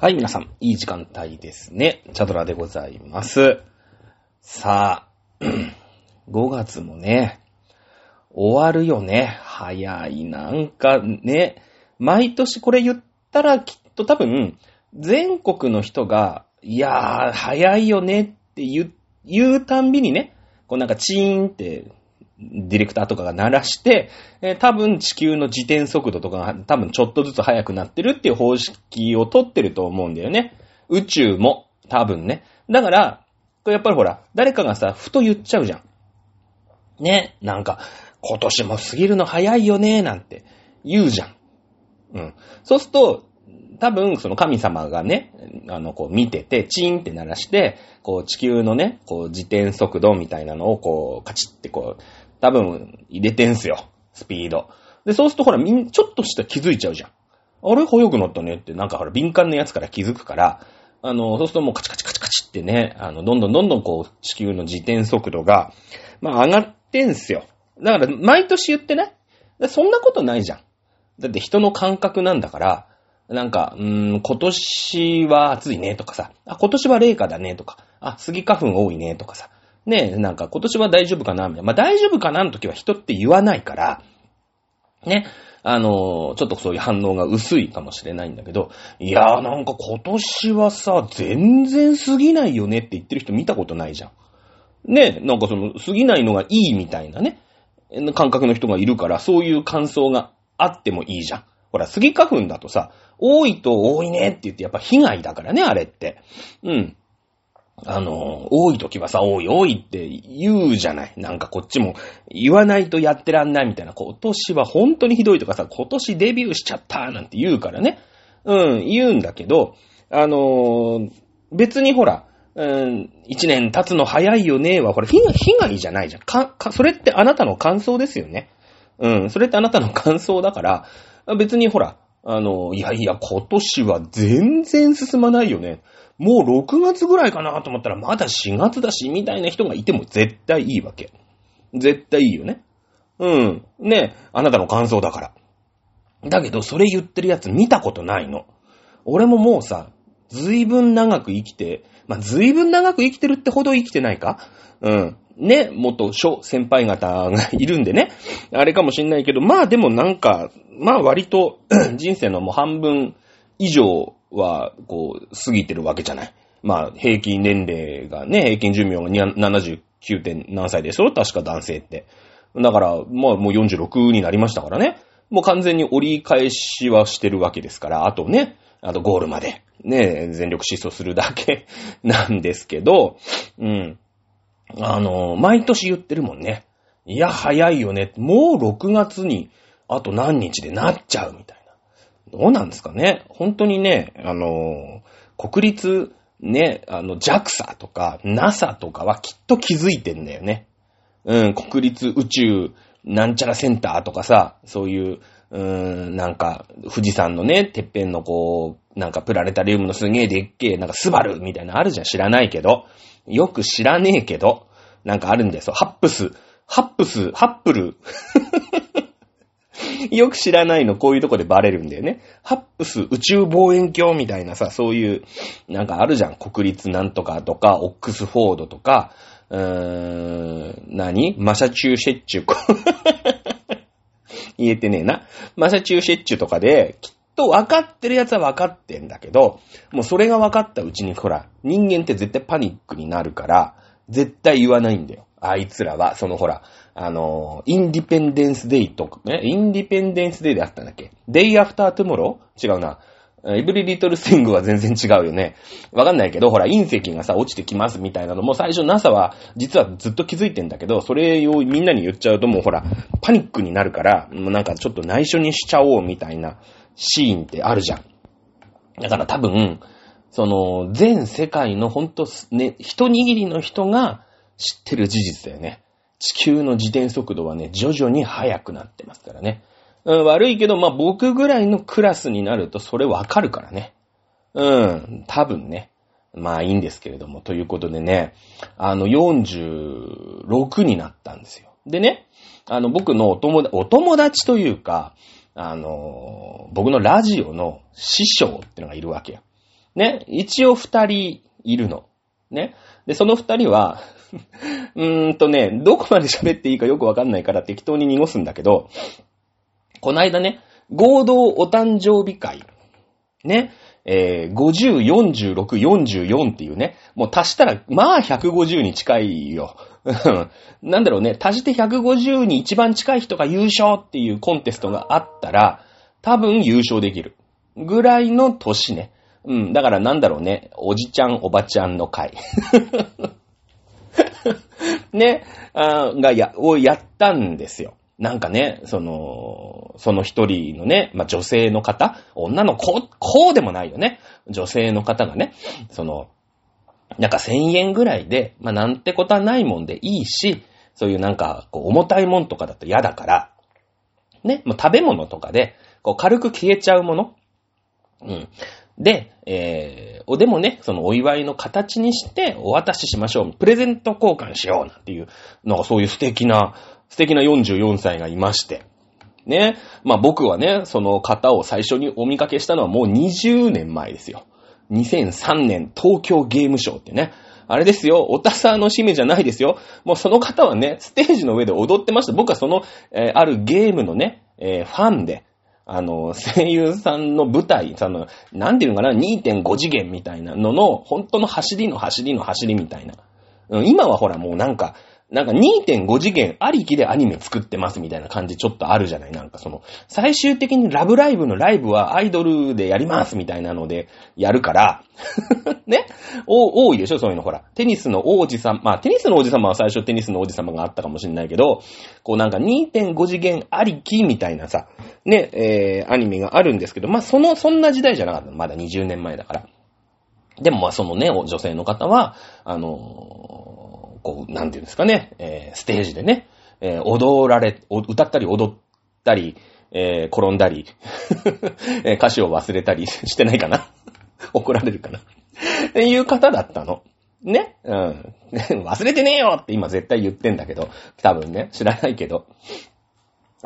はい、皆さん、いい時間帯ですね。チャドラでございます。さあ、5月もね、終わるよね。早い、なんかね、毎年これ言ったらきっと多分、全国の人が、いやー、早いよねって言う、言うたんびにね、こうなんかチーンって、ディレクターとかが鳴らして、えー多分地球の自転速度とかが多分ちょっとずつ速くなってるっていう方式を取ってると思うんだよね。宇宙も多分ね。だから、やっぱりほら、誰かがさ、ふと言っちゃうじゃん。ね、なんか、今年も過ぎるの早いよね、なんて言うじゃん。うん。そうすると、多分、その神様がね、あの、こう見てて、チーンって鳴らして、こう地球のね、こう自転速度みたいなのをこう、カチッってこう、多分入れてんすよ。スピード。で、そうするとほら、みん、ちょっとした気づいちゃうじゃん。あれ？早くなったねって、なんかほら、敏感なやつから気づくから、あの、そうするともうカチカチカチカチってね、あの、どんどんどんどんこう、地球の自転速度が、まあ上がってんすよ。だから、毎年言ってね。だそんなことないじゃん。だって人の感覚なんだから、なんか、うーん、今年は暑いねとかさ、あ、今年は冷夏だねとか、あ、スギ花粉多いねとかさ、ねえ、なんか今年は大丈夫かなみたいな。まあ大丈夫かなの時は人って言わないから、ね、あのちょっとそういう反応が薄いかもしれないんだけど、いやーなんか今年はさ、全然過ぎないよねって言ってる人見たことないじゃん。ね、なんかその、過ぎないのがいいみたいなね、感覚の人がいるから、そういう感想があってもいいじゃん。ほら、スギ花粉だとさ、多いと多いねって言って、やっぱ被害だからね、あれって。うん。あの、多い時はさ、多い多いって言うじゃない。なんかこっちも言わないとやってらんないみたいな。今年は本当にひどいとかさ、今年デビューしちゃったなんて言うからね。うん、言うんだけど、あの別にほら、うん、一年経つの早いよねは、ほら、被害、被害じゃないじゃん。か、か、それってあなたの感想ですよね。うん、それってあなたの感想だから、別にほら、あの、いやいや、今年は全然進まないよね。もう6月ぐらいかなと思ったら、まだ4月だし、みたいな人がいても絶対いいわけ。絶対いいよね。うん。ねあなたの感想だから。だけど、それ言ってるやつ見たことないの。俺ももうさ、ずいぶん長く生きて、まあ、ずいぶん長く生きてるってほど生きてないか？うん。ね、もっと小先輩方がいるんでね。あれかもしんないけど、まあでもなんか、まあ割と 人生のもう半分以上は、こう、過ぎてるわけじゃない。まあ平均年齢がね、平均寿命が79点何歳でしょ？確か男性って。だから、まあもう46になりましたからね。もう完全に折り返しはしてるわけですから、あとね、あとゴールまで、ね、全力疾走するだけ なんですけど、うん。あの、毎年言ってるもんね。いや、早いよね。もう6月に、あと何日でなっちゃうみたいな。どうなんですかね？本当にね、あの、国立、ね、あの、JAXA とか NASA とかはきっと気づいてんだよね。うん、国立宇宙なんちゃらセンターとかさ、そういう、うーん、なんか、富士山のね、てっぺんのこう、なんかプラネタリウムのすげえでっけえ、なんかスバルみたいなのあるじゃん、知らないけど。よく知らねえけど、なんかあるんですよ。ハップス、ハップス、ハップル。よく知らないの、こういうとこでバレるんだよね。ハップス宇宙望遠鏡みたいなさ、そういう、なんかあるじゃん。国立なんとかとか、オックスフォードとか、うーん、何？マサチューシェッチュ。言えてねえな。マサチューシェッチュとかで、きっと分かってるやつは分かってんだけど、もうそれが分かったうちに、ほら、人間って絶対パニックになるから、絶対言わないんだよ。あいつらは、そのほら、あの、インディペンデンスデイとかね、インディペンデンスデイであったんだっけ？デイアフタートゥモロー違うな。エブリリトルスイングは全然違うよね。わかんないけど、ほら、隕石がさ、落ちてきますみたいなのも、最初 NASA は、実はずっと気づいてんだけど、それをみんなに言っちゃうともうほら、パニックになるから、もうなんかちょっと内緒にしちゃおうみたいなシーンってあるじゃん。だから多分、その、全世界のほんと、ね、一握りの人が知ってる事実だよね。地球の自転速度はね、徐々に速くなってますからね。うん、悪いけど、まあ、僕ぐらいのクラスになるとそれわかるからね。うん、多分ね。まあいいんですけれども。ということでね、あの、46になったんですよ。でね、あの、僕のお友達、お友達というか、あの、僕のラジオの師匠ってのがいるわけよ。ね、一応二人いるの。ね。で、その二人は、うーんとね、どこまで喋っていいかよくわかんないから適当に濁すんだけど、この間ね、合同お誕生日会、ね、えー、50、46、44っていうね、もう足したら、まあ150に近いよ。なんだろうね、足して150に一番近い人が優勝っていうコンテストがあったら、多分優勝できる。ぐらいの年ね。うん、だからなんだろうね、おじちゃん、おばちゃんの会。ね、あがや、をやったんですよ。なんかね、その、その一人のね、まあ、女性の方、女の子、こうでもないよね。女性の方がね、その、なんか千円ぐらいで、まあ、なんてことはないもんでいいし、そういうなんか、こう、重たいもんとかだと嫌だから、ね、もう食べ物とかで、こう、軽く消えちゃうもの。うん。で、えー、おでもね、そのお祝いの形にしてお渡ししましょう。プレゼント交換しようなんていう、なんかそういう素敵な、素敵な44歳がいまして。ね。まあ僕はね、その方を最初にお見かけしたのはもう20年前ですよ。2003年東京ゲームショーってね。あれですよ、おたさの使命じゃないですよ。もうその方はね、ステージの上で踊ってました。僕はその、えー、あるゲームのね、えー、ファンで、あの、声優さんの舞台、その、なんていうのかな、2.5次元みたいなのの、本当の走りの走りの走りみたいな。今はほらもうなんか、なんか2.5次元ありきでアニメ作ってますみたいな感じちょっとあるじゃないなんかその、最終的にラブライブのライブはアイドルでやりますみたいなのでやるから ねお多いでしょそういうのほら。テニスの王子様、まあテニスの王子様は最初テニスの王子様があったかもしれないけど、こうなんか2.5次元ありきみたいなさ、ね、えー、アニメがあるんですけど、まあその、そんな時代じゃなかった。まだ20年前だから。でもまあそのね、女性の方は、あのーこう、なんていうんですかね、えー、ステージでね、えー、踊られ、歌ったり踊ったり、えー、転んだり。え歌詞を忘れたり してないかな。怒られるかな。っていう方だったの。ね。うん。忘れてねえよって今絶対言ってんだけど、多分ね、知らないけど。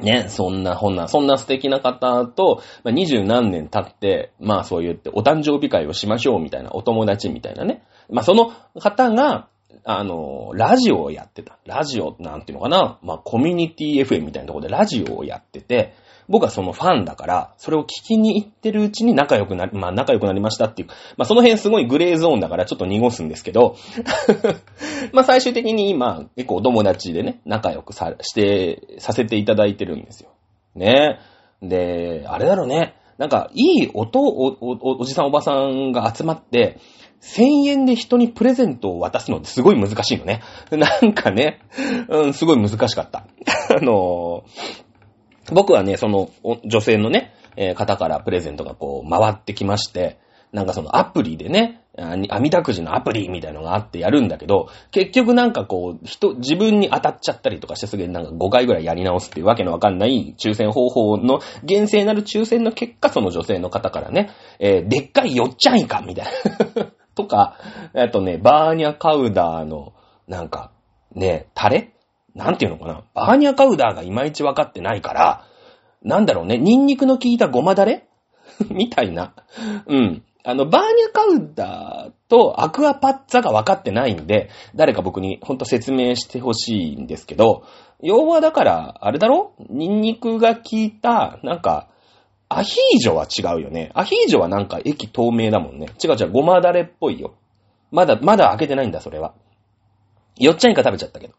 ね、そんな、ほんな、そんな素敵な方と、まあ、二十何年経って、まあそう言って、お誕生日会をしましょうみたいな、お友達みたいなね。まあその方が、あの、ラジオをやってた。ラジオなんていうのかな？まあ、コミュニティ FM みたいなところでラジオをやってて、僕はそのファンだから、それを聞きに行ってるうちに仲良くなり、まあ仲良くなりましたっていう、まあその辺すごいグレーゾーンだからちょっと濁すんですけど、ま最終的に今、結構お友達でね、仲良くさ、して、させていただいてるんですよ。ね。で、あれだろうね。なんか、いい音、お、お、おじさんおばさんが集まって、1000円で人にプレゼントを渡すのってすごい難しいのね。なんかね、うん、すごい難しかった。あのー、僕はね、その、女性のね、えー、方からプレゼントがこう回ってきまして、なんかそのアプリでね、網だくじのアプリみたいのがあってやるんだけど、結局なんかこう、人、自分に当たっちゃったりとかしてすげえなんか5回ぐらいやり直すっていうわけのわかんない抽選方法の、厳正なる抽選の結果、その女性の方からね、えー、でっかいよっちゃんいかみたいなとか、あとね、バーニャカウダーの、なんか、ね、タレ？なんていうのかな？バーニャカウダーがいまいちわかってないから、なんだろうね、ニンニクの効いたごまだれ？みたいな。うん。あの、バーニャカウダーとアクアパッツァが分かってないんで、誰か僕にほんと説明してほしいんですけど、要はだから、あれだろ？ニンニクが効いた、なんか、アヒージョは違うよね。アヒージョはなんか液透明だもんね。違う違う、ごまだれっぽいよ。まだ、まだ開けてないんだ、それは。よっちゃんイカ食べちゃったけど。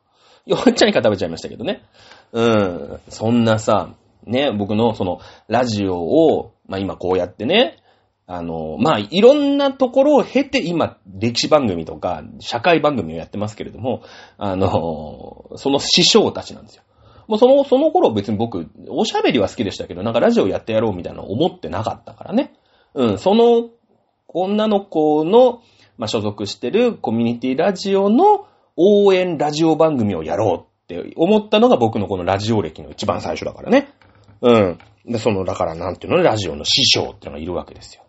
よっちゃんイカ食べちゃいましたけどね。うん。そんなさ、ね、僕のその、ラジオを、まあ、今こうやってね、あの、まあ、いろんなところを経て今、歴史番組とか、社会番組をやってますけれども、あの、その師匠たちなんですよ。もうその、その頃別に僕、おしゃべりは好きでしたけど、なんかラジオやってやろうみたいなの思ってなかったからね。うん、その女の子の、まあ、所属してるコミュニティラジオの応援ラジオ番組をやろうって思ったのが僕のこのラジオ歴の一番最初だからね。うん。で、その、だからなんていうのね、ラジオの師匠っていうのがいるわけですよ。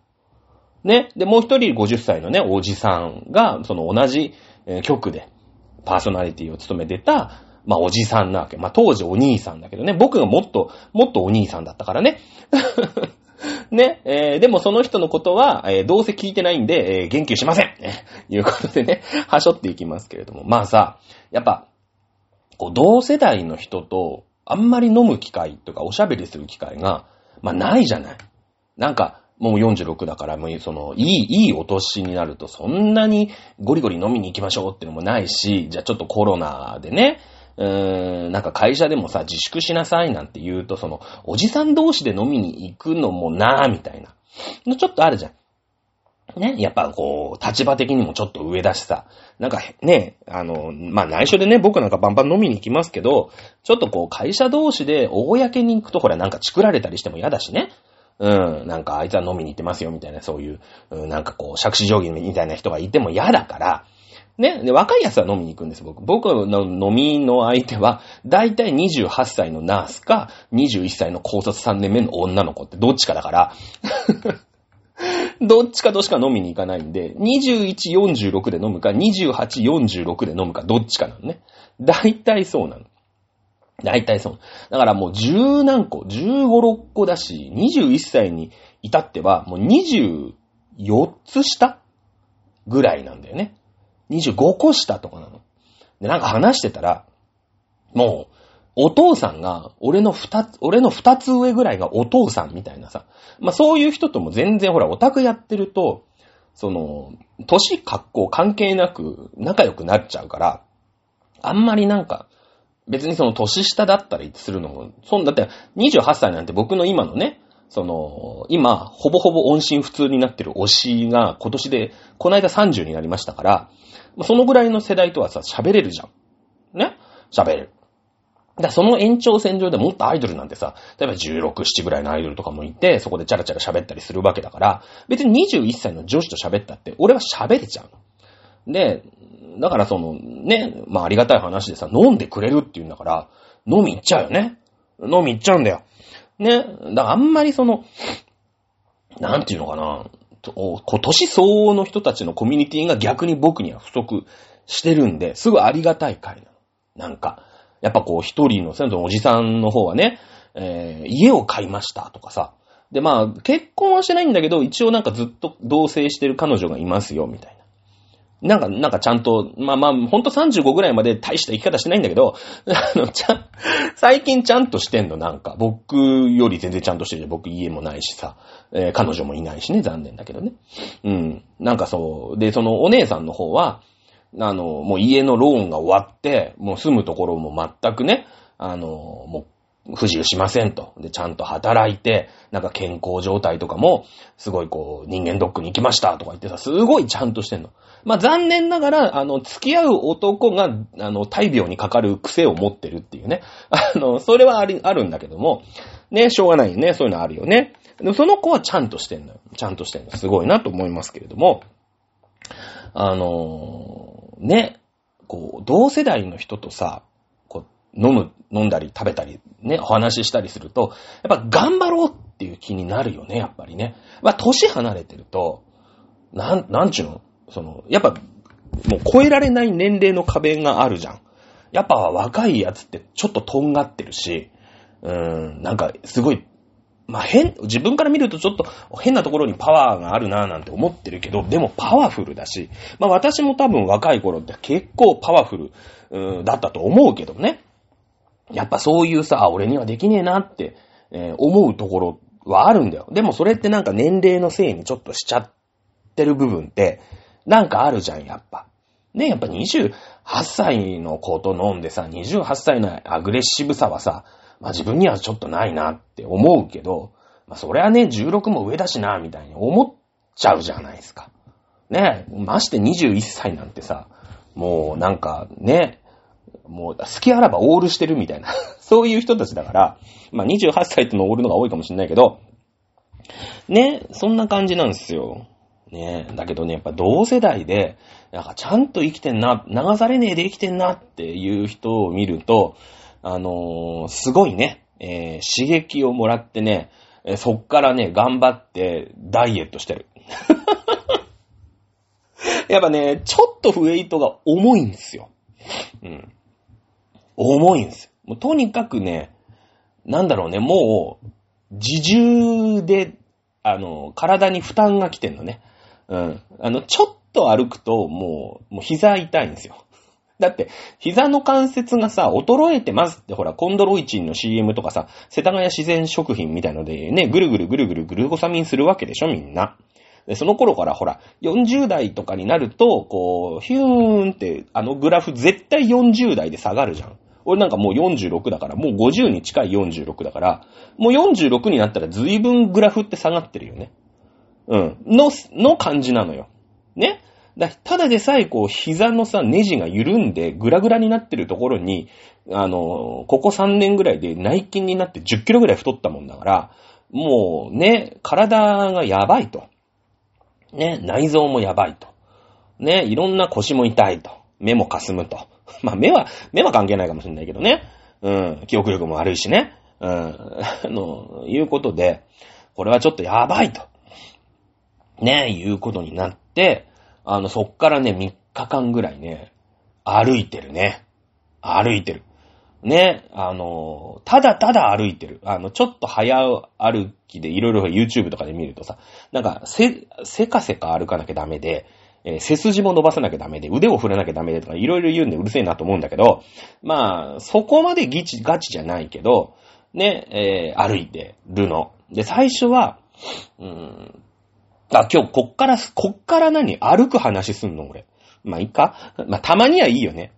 ね。で、もう一人50歳のね、おじさんが、その同じ局でパーソナリティを務めてた、まあ、おじさんなわけ。まあ、当時お兄さんだけどね。僕がもっと、もっとお兄さんだったからね。ね、えー、でもその人のことは、えー、どうせ聞いてないんで、えー、言及しません。ね、いうことでね、はしょっていきますけれども。まあさ、やっぱ、こう、同世代の人と、あんまり飲む機会とかおしゃべりする機会が、まあないじゃない。なんか、もう46だから、もうその、いい、いいお年になると、そんなにゴリゴリ飲みに行きましょうってのもないし、じゃあちょっとコロナでね、うーん、なんか会社でもさ、自粛しなさいなんて言うと、その、おじさん同士で飲みに行くのもなぁ、みたいな。ちょっとあるじゃん。ね、やっぱこう、立場的にもちょっと上だしさ、なんかね、あの、まあ、内緒でね、僕なんかバンバン飲みに行きますけど、ちょっとこう、会社同士で公に行くとほら、なんかチクられたりしても嫌だしね。うん、なんかあいつは飲みに行ってますよみたいな、そういう、うん、なんかこう、杓子定規みたいな人がいても嫌だから、ね、で、若い奴は飲みに行くんです、僕。僕の飲みの相手は、だいたい28歳のナースか、21歳の高卒3年目の女の子ってどっちかだから、どっちかとしか飲みに行かないんで、21、46で飲むか、28、46で飲むか、どっちかなのね。だいたいそうなの。だいたいそう。だからもう十何個、15、6個だし、21歳に至っては、もう24つ下ぐらいなんだよね。25個下とかなの。で、なんか話してたら、もう、お父さんが、俺の二つ、俺の二つ上ぐらいがお父さんみたいなさ。まあそういう人とも全然ほら、オタクやってると、その、歳、格好関係なく仲良くなっちゃうから、あんまりなんか、別にその年下だったりするのも、そんだって28歳なんて僕の今のね、その、今、ほぼほぼ音信不通になってる推しが今年で、この間30になりましたから、そのぐらいの世代とはさ、喋れるじゃん。ね？喋れる。だその延長線上でもっとアイドルなんてさ、例えば16、7ぐらいのアイドルとかもいて、そこでチャラチャラ喋ったりするわけだから、別に21歳の女子と喋ったって、俺は喋れちゃう。で、だからその、ね、まあありがたい話でさ、飲んでくれるって言うんだから、飲み行っちゃうよね。飲み行っちゃうんだよ。ね。だからあんまりその、なんていうのかな。今年相応の人たちのコミュニティが逆に僕には不足してるんで、すごいありがたい回なの。なんか、やっぱこう一人の、先生のおじさんの方はね、えー、家を買いましたとかさ。で、まあ、結婚はしてないんだけど、一応なんかずっと同棲してる彼女がいますよ、みたいな。なんか、なんかちゃんと、まあまあ、ほんと35ぐらいまで大した生き方してないんだけど、あの、ちゃん、最近ちゃんとしてんの、なんか。僕より全然ちゃんとしてるじゃん僕家もないしさ、えー、彼女もいないしね、残念だけどね。うん。なんかそう。で、そのお姉さんの方は、あの、もう家のローンが終わって、もう住むところも全くね、あの、もう不自由しませんと。で、ちゃんと働いて、なんか健康状態とかも、すごいこう、人間ドックに行きましたとか言ってさ、すごいちゃんとしてんの。まあ、残念ながら、あの、付き合う男が、あの、大病にかかる癖を持ってるっていうね。あの、それはあり、あるんだけども、ね、しょうがないよね。そういうのあるよね。でもその子はちゃんとしてんのよ。ちゃんとしてんの。すごいなと思いますけれども、あの、ね、こう、同世代の人とさ、こう飲む、飲んだり食べたり、ね、お話ししたりすると、やっぱ頑張ろうっていう気になるよね、やっぱりね。まあ、年離れてると、なん、なんちゅうの？その、やっぱ、もう超えられない年齢の壁があるじゃん。やっぱ若いやつってちょっととんがってるし、うーん、なんかすごい、まあ、変、自分から見るとちょっと変なところにパワーがあるなぁなんて思ってるけど、でもパワフルだし、まあ私も多分若い頃って結構パワフル、うーだったと思うけどね。やっぱそういうさ、俺にはできねえなって、えー、思うところはあるんだよ。でもそれってなんか年齢のせいにちょっとしちゃってる部分って、なんかあるじゃん、やっぱ。ね、やっぱ28歳の子と飲んでさ、28歳のアグレッシブさはさ、まあ自分にはちょっとないなって思うけど、まあそれはね、16も上だしな、みたいに思っちゃうじゃないですか。ね、まして21歳なんてさ、もうなんかね、もう、好きあらばオールしてるみたいな そういう人たちだから、まあ、28歳ってのオールのが多いかもしれないけど、ね、そんな感じなんですよ。ねえ、だけどね、やっぱ同世代で、なんかちゃんと生きてんな、流されねえで生きてんなっていう人を見ると、あのー、すごいね、えー、刺激をもらってね、そっからね、頑張ってダイエットしてる。やっぱね、ちょっとウェイトが重いんですよ。うん。重いんですよ。もうとにかくね、なんだろうね、もう、自重であの、体に負担が来てんのね。うん。あの、ちょっと歩くと、もう、もう膝痛いんですよ。だって、膝の関節がさ、衰えてますって、ほら、コンドロイチンの CM とかさ、世田谷自然食品みたいのでね、ぐるぐるぐるぐるグルコサミンするわけでしょ、みんな。で、その頃からほら、40代とかになると、こう、ヒューンって、あのグラフ絶対40代で下がるじゃん。俺なんかもう46だから、もう50に近い46だから、もう46になったら随分グラフって下がってるよね。うん。の、の感じなのよ。ね？だただでさえこう、膝のさ、ネジが緩んで、グラグラになってるところに、あの、ここ3年ぐらいで内筋になって10キロぐらい太ったもんだから、もうね、体がやばいと。ね、内臓もやばいと。ね、いろんな腰も痛いと。目もかすむと。まあ、目は、目は関係ないかもしれないけどね。うん、記憶力も悪いしね。うん、あの、いうことで、これはちょっとやばいと。ね、いうことになって、あの、そっからね、3日間ぐらいね、歩いてるね。歩いてる。ね、あの、ただただ歩いてる。あの、ちょっと早歩きでいろいろ YouTube とかで見るとさ、なんか、せ、せかせか歩かなきゃダメで、えー、背筋も伸ばさなきゃダメで、腕を振らなきゃダメでとかいろいろ言うんでうるせえなと思うんだけど、まあ、そこまでギチ、ガチじゃないけど、ね、えー、歩いてるの。で、最初は、うん、あ、今日こっから、こっから何？歩く話すんの俺。まあ、いいかまあ、たまにはいいよね。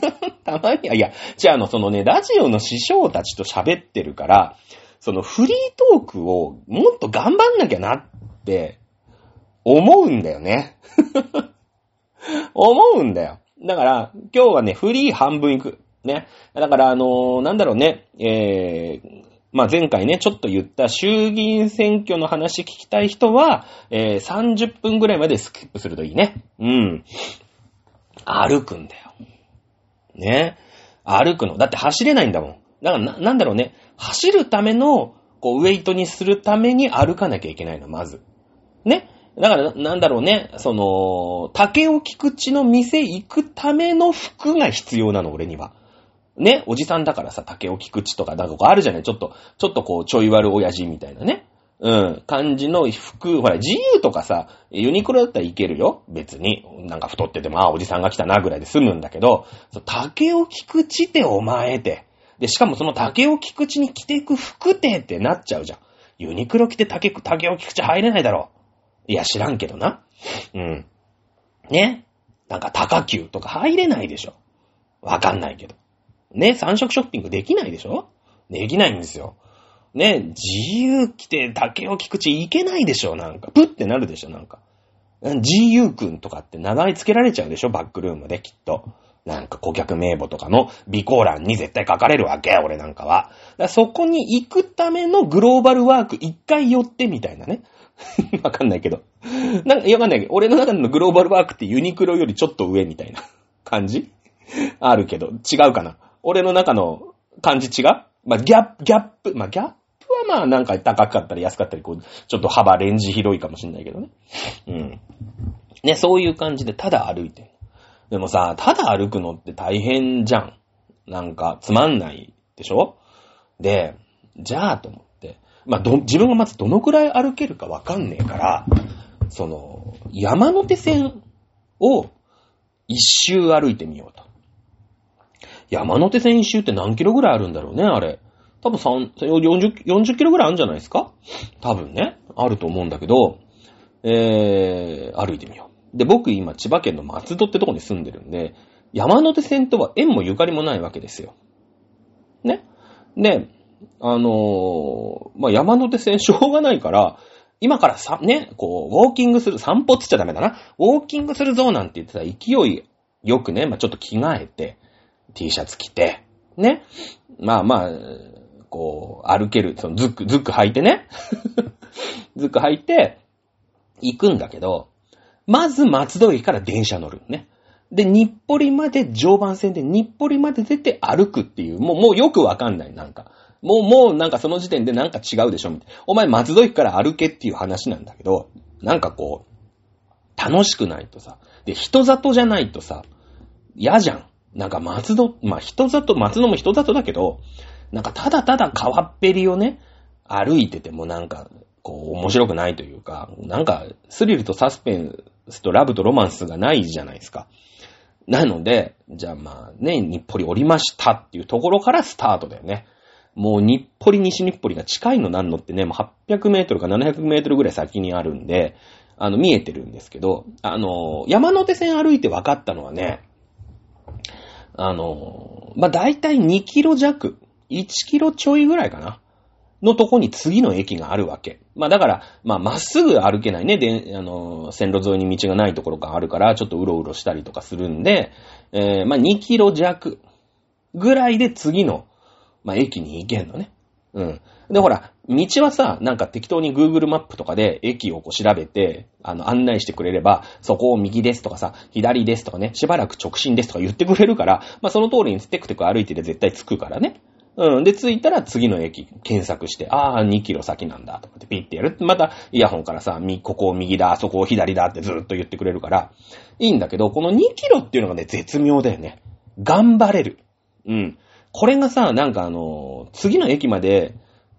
たまには、いや、じゃあ、あの、そのね、ラジオの師匠たちと喋ってるから、そのフリートークをもっと頑張んなきゃなって思うんだよね。思うんだよ。だから、今日はね、フリー半分いく。ね。だから、あのー、なんだろうね、えー、まあ、前回ね、ちょっと言った衆議院選挙の話聞きたい人は、えー、30分ぐらいまでスキップするといいね。うん。歩くんだよ。ね。歩くの。だって走れないんだもん。だからな、なんだろうね。走るための、こう、ウェイトにするために歩かなきゃいけないの、まず。ね。だから、なんだろうね。その、竹尾菊池の店行くための服が必要なの、俺には。ね、おじさんだからさ、竹尾菊池とか、なんかこうあるじゃない？ちょっと、ちょっとこう、ちょい悪親父みたいなね。うん、感じの服、ほら、自由とかさ、ユニクロだったらいけるよ。別に。なんか太ってても、あ、おじさんが来たな、ぐらいで済むんだけど、竹尾菊池ってお前って。で、しかもその竹尾菊池に着ていく服ってってなっちゃうじゃん。ユニクロ着て竹、竹尾菊池入れないだろ。いや、知らんけどな。うん。ね？なんか高級とか入れないでしょ。わかんないけど。ね、三色ショッピングできないでしょ？できないんですよ。ね、自由来て竹を菊池行けないでしょ？なんか。プってなるでしょ？なんか。自由くんとかって名前つけられちゃうでしょ？バックルームできっと。なんか顧客名簿とかの備考欄に絶対書かれるわけ、俺なんかは。だそこに行くためのグローバルワーク一回寄ってみたいなね。わかんないけど。なんか、わかんないけど、俺の中でのグローバルワークってユニクロよりちょっと上みたいな感じ？あるけど、違うかな。俺の中の感じ違う？まあ、ギャップ、ギャップ、まあ、ギャップはまあ、なんか高かったり安かったり、こう、ちょっと幅、レンジ広いかもしんないけどね。うん。ね、そういう感じでただ歩いてでもさ、ただ歩くのって大変じゃん。なんか、つまんないでしょ？で、じゃあと思って。まあ、ど、自分がまずどのくらい歩けるかわかんねえから、その、山手線を一周歩いてみようと。山手線一周って何キロぐらいあるんだろうね、あれ。多分3、40、40キロぐらいあるんじゃないですか？多分ね。あると思うんだけど、えー、歩いてみよう。で、僕今千葉県の松戸ってとこに住んでるんで、山手線とは縁もゆかりもないわけですよ。ね？で、あのー、まあ、山手線しょうがないから、今からさ、ね、こう、ウォーキングする、散歩つっちゃダメだな。ウォーキングするぞなんて言ってたら勢いよくね、まあ、ちょっと着替えて、T シャツ着て、ね。まあまあ、こう、歩ける、そのズック、ズック履いてね。ズック履いて、行くんだけど、まず松戸駅から電車乗るね。で、日暮里まで、常磐線で日暮里まで出て歩くっていう、もう、もうよくわかんない、なんか。もう、もうなんかその時点でなんか違うでしょ、みたいな。お前松戸駅から歩けっていう話なんだけど、なんかこう、楽しくないとさ、で、人里じゃないとさ、嫌じゃん。なんか松戸、まあ、人里、松戸も人里だけど、なんかただただ川っぺりをね、歩いててもなんか、こう、面白くないというか、なんか、スリルとサスペンスとラブとロマンスがないじゃないですか。なので、じゃあまあね、日暮里降りましたっていうところからスタートだよね。もう日暮里西日暮里が近いのなんのってね、もう800メートルか700メートルぐらい先にあるんで、あの、見えてるんですけど、あの、山手線歩いて分かったのはね、あの、まあ、大体2キロ弱、1キロちょいぐらいかな。のとこに次の駅があるわけ。まあだから、ままっすぐ歩けないね。で、あの、線路沿いに道がないところがあるから、ちょっとうろうろしたりとかするんで、えー、まあ2キロ弱ぐらいで次の、まあ駅に行けんのね。うん。で、ほら、道はさ、なんか適当に Google マップとかで駅をこう調べて、あの、案内してくれれば、そこを右ですとかさ、左ですとかね、しばらく直進ですとか言ってくれるから、まあその通りにテクテク歩いてて絶対着くからね。うん。で、着いたら次の駅検索して、ああ、2キロ先なんだ、とかってピッてやる。また、イヤホンからさ、みここを右だ、そこを左だってずっと言ってくれるから、いいんだけど、この2キロっていうのがね、絶妙だよね。頑張れる。うん。これがさ、なんかあの、次の駅まで、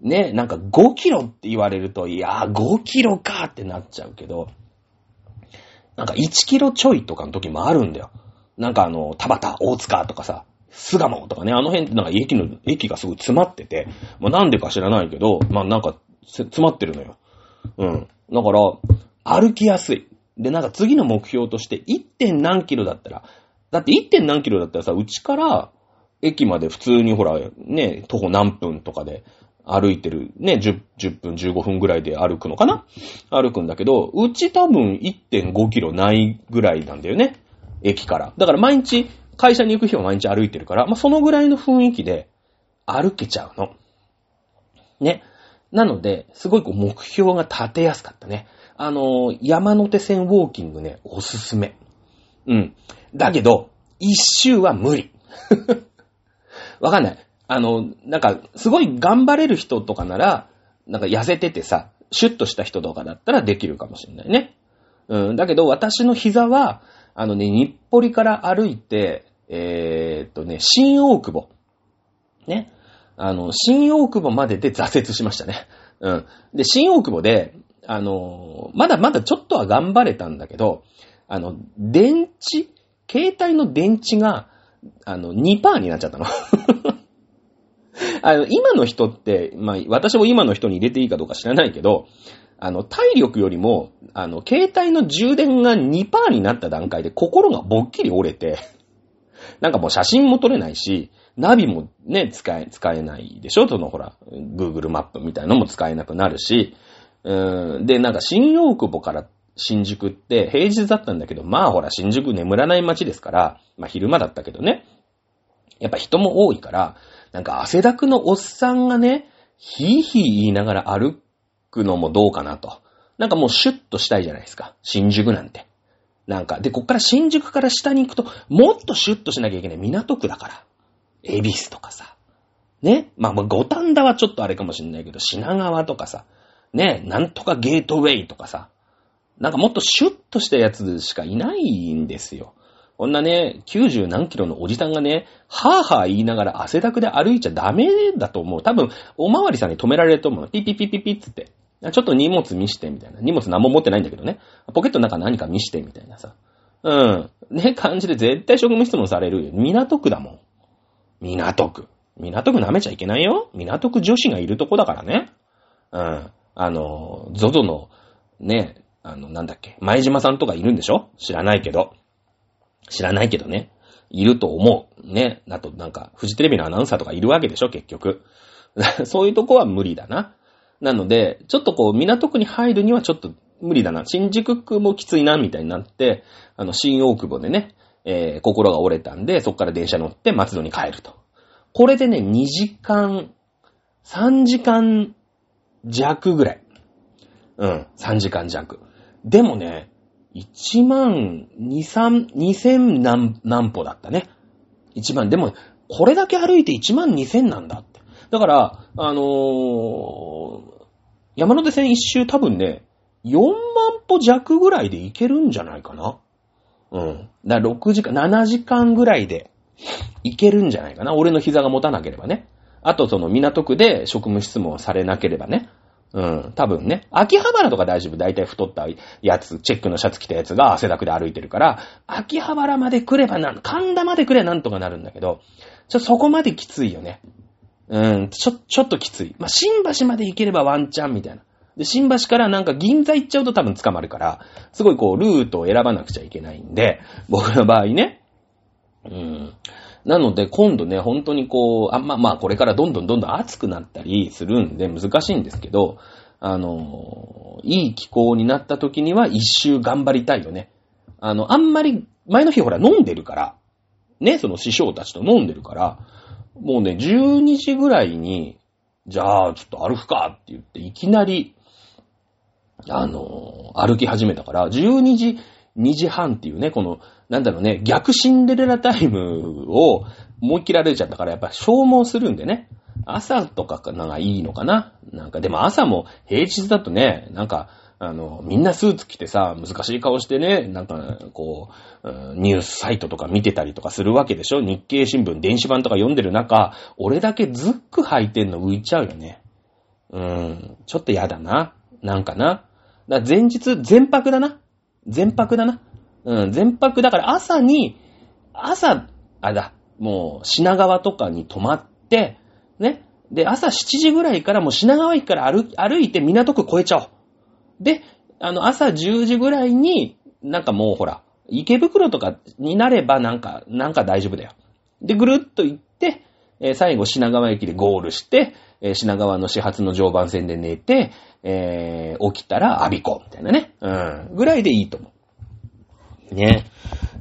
ね、なんか5キロって言われると、いやー5キロかってなっちゃうけど、なんか1キロちょいとかの時もあるんだよ。なんかあの、田畑、大塚とかさ、巣鴨とかね、あの辺ってなんか駅の、駅がすごい詰まってて、まあなんでか知らないけど、まあなんか詰まってるのよ。うん。だから、歩きやすい。で、なんか次の目標として 1. 点何キロだったら、だって 1. 点何キロだったらさ、うちから駅まで普通にほら、ね、徒歩何分とかで歩いてる、ね、10, 10分、15分ぐらいで歩くのかな？歩くんだけど、うち多分1.5キロないぐらいなんだよね。駅から。だから毎日、会社に行く日は毎日歩いてるから、まあ、そのぐらいの雰囲気で歩けちゃうの。ね。なので、すごいこう目標が立てやすかったね。あのー、山手線ウォーキングね、おすすめ。うん。だけど、一周は無理。わかんない。あの、なんか、すごい頑張れる人とかなら、なんか痩せててさ、シュッとした人とかだったらできるかもしれないね。うん。だけど、私の膝は、あのね、日暮里から歩いて、えー、っとね、新大久保。ね。あの、新大久保までで挫折しましたね。うん。で、新大久保で、あの、まだまだちょっとは頑張れたんだけど、あの、電池、携帯の電池が、あの、2%になっちゃったの。あの、今の人って、まあ、私も今の人に入れていいかどうか知らないけど、あの、体力よりも、あの、携帯の充電が2%になった段階で心がぼっきり折れて、なんかもう写真も撮れないし、ナビもね、使え、使えないでしょ？そのほら、Google マップみたいのも使えなくなるし、うん、で、なんか新大久保から新宿って平日だったんだけど、まあほら、新宿眠らない街ですから、まあ昼間だったけどね、やっぱ人も多いから、なんか汗だくのおっさんがね、ヒーヒー言いながら歩くのもどうかなと。なんかもうシュッとしたいじゃないですか。新宿なんて。なんか、で、こっから新宿から下に行くと、もっとシュッとしなきゃいけない。港区だから。恵比寿とかさ。ね。まあ、まあ、五反田はちょっとあれかもしんないけど、品川とかさ。ね。なんとかゲートウェイとかさ。なんかもっとシュッとしたやつしかいないんですよ。こんなね、90何キロのおじさんがね、はぁはぁ言いながら汗だくで歩いちゃダメだと思う。多分、おまわりさんに止められると思う。ピピピピピッつって。ちょっと荷物見して、みたいな。荷物何も持ってないんだけどね。ポケットの中何か見して、みたいなさ。うん。ね、感じで絶対職務質問されるよ。港区だもん。港区。港区舐めちゃいけないよ。港区女子がいるとこだからね。うん。あの、ゾゾの、ね、あの、なんだっけ、前島さんとかいるんでしょ？知らないけど。知らないけどね。いると思う。ね。あと、なんか、フジテレビのアナウンサーとかいるわけでしょ？結局。そういうとこは無理だな。なので、ちょっとこう、港区に入るにはちょっと無理だな。新宿区もきついな、みたいになって、あの、新大久保でね、えー、心が折れたんで、そっから電車乗って松戸に帰ると。これでね、2時間、3時間弱ぐらい。うん、3時間弱。でもね、1万2、3、2000何、何歩だったね。1万。でも、これだけ歩いて1万2000なんだって。だから、あのー、山手線一周多分ね、4万歩弱ぐらいで行けるんじゃないかな。うん。だから6時間、7時間ぐらいで行けるんじゃないかな。俺の膝が持たなければね。あとその港区で職務質問されなければね。うん、多分ね。秋葉原とか大丈夫。大体太ったやつ、チェックのシャツ着たやつが汗だくで歩いてるから、秋葉原まで来ればなん、神田まで来ればなんとかなるんだけど、ちょ、そこまできついよね。うん、ちょ、ちょっときつい。まあ、新橋まで行ければワンチャンみたいな。で、新橋からなんか銀座行っちゃうと多分捕まるから、すごいこう、ルートを選ばなくちゃいけないんで、僕の場合ね。うん。なので、今度ね、本当にこう、あん、ままあ、これからどんどんどんどん暑くなったりするんで難しいんですけど、あの、いい気候になった時には一周頑張りたいよね。あの、あんまり、前の日ほら飲んでるから、ね、その師匠たちと飲んでるから、もうね、12時ぐらいに、じゃあ、ちょっと歩くかって言って、いきなり、あの、歩き始めたから、12時、2時半っていうね、この、なんだろうね、逆シンデレラタイムを思いっきり歩いちゃったから、やっぱ消耗するんでね。朝とかなんかいいのかななんか、でも朝も平日だとね、なんか、あの、みんなスーツ着てさ、難しい顔してね、なんか、こう、ニュースサイトとか見てたりとかするわけでしょ日経新聞、電子版とか読んでる中、俺だけズック履いてんの浮いちゃうよね。うーん、ちょっとやだな。なんかな。だ前日、全泊だな。全泊だな。うん、全泊だから朝に、朝、あだ、もう品川とかに泊まって、ね。で、朝7時ぐらいからもう品川駅から歩歩いて港区越えちゃおう。で、あの、朝10時ぐらいに、なんかもうほら、池袋とかになればなんか、なんか大丈夫だよ。で、ぐるっと行って、えー、最後品川駅でゴールして、えー、品川の始発の常磐線で寝て、えー、起きたらアビコ、みたいなね。うん。ぐらいでいいと思う。ね。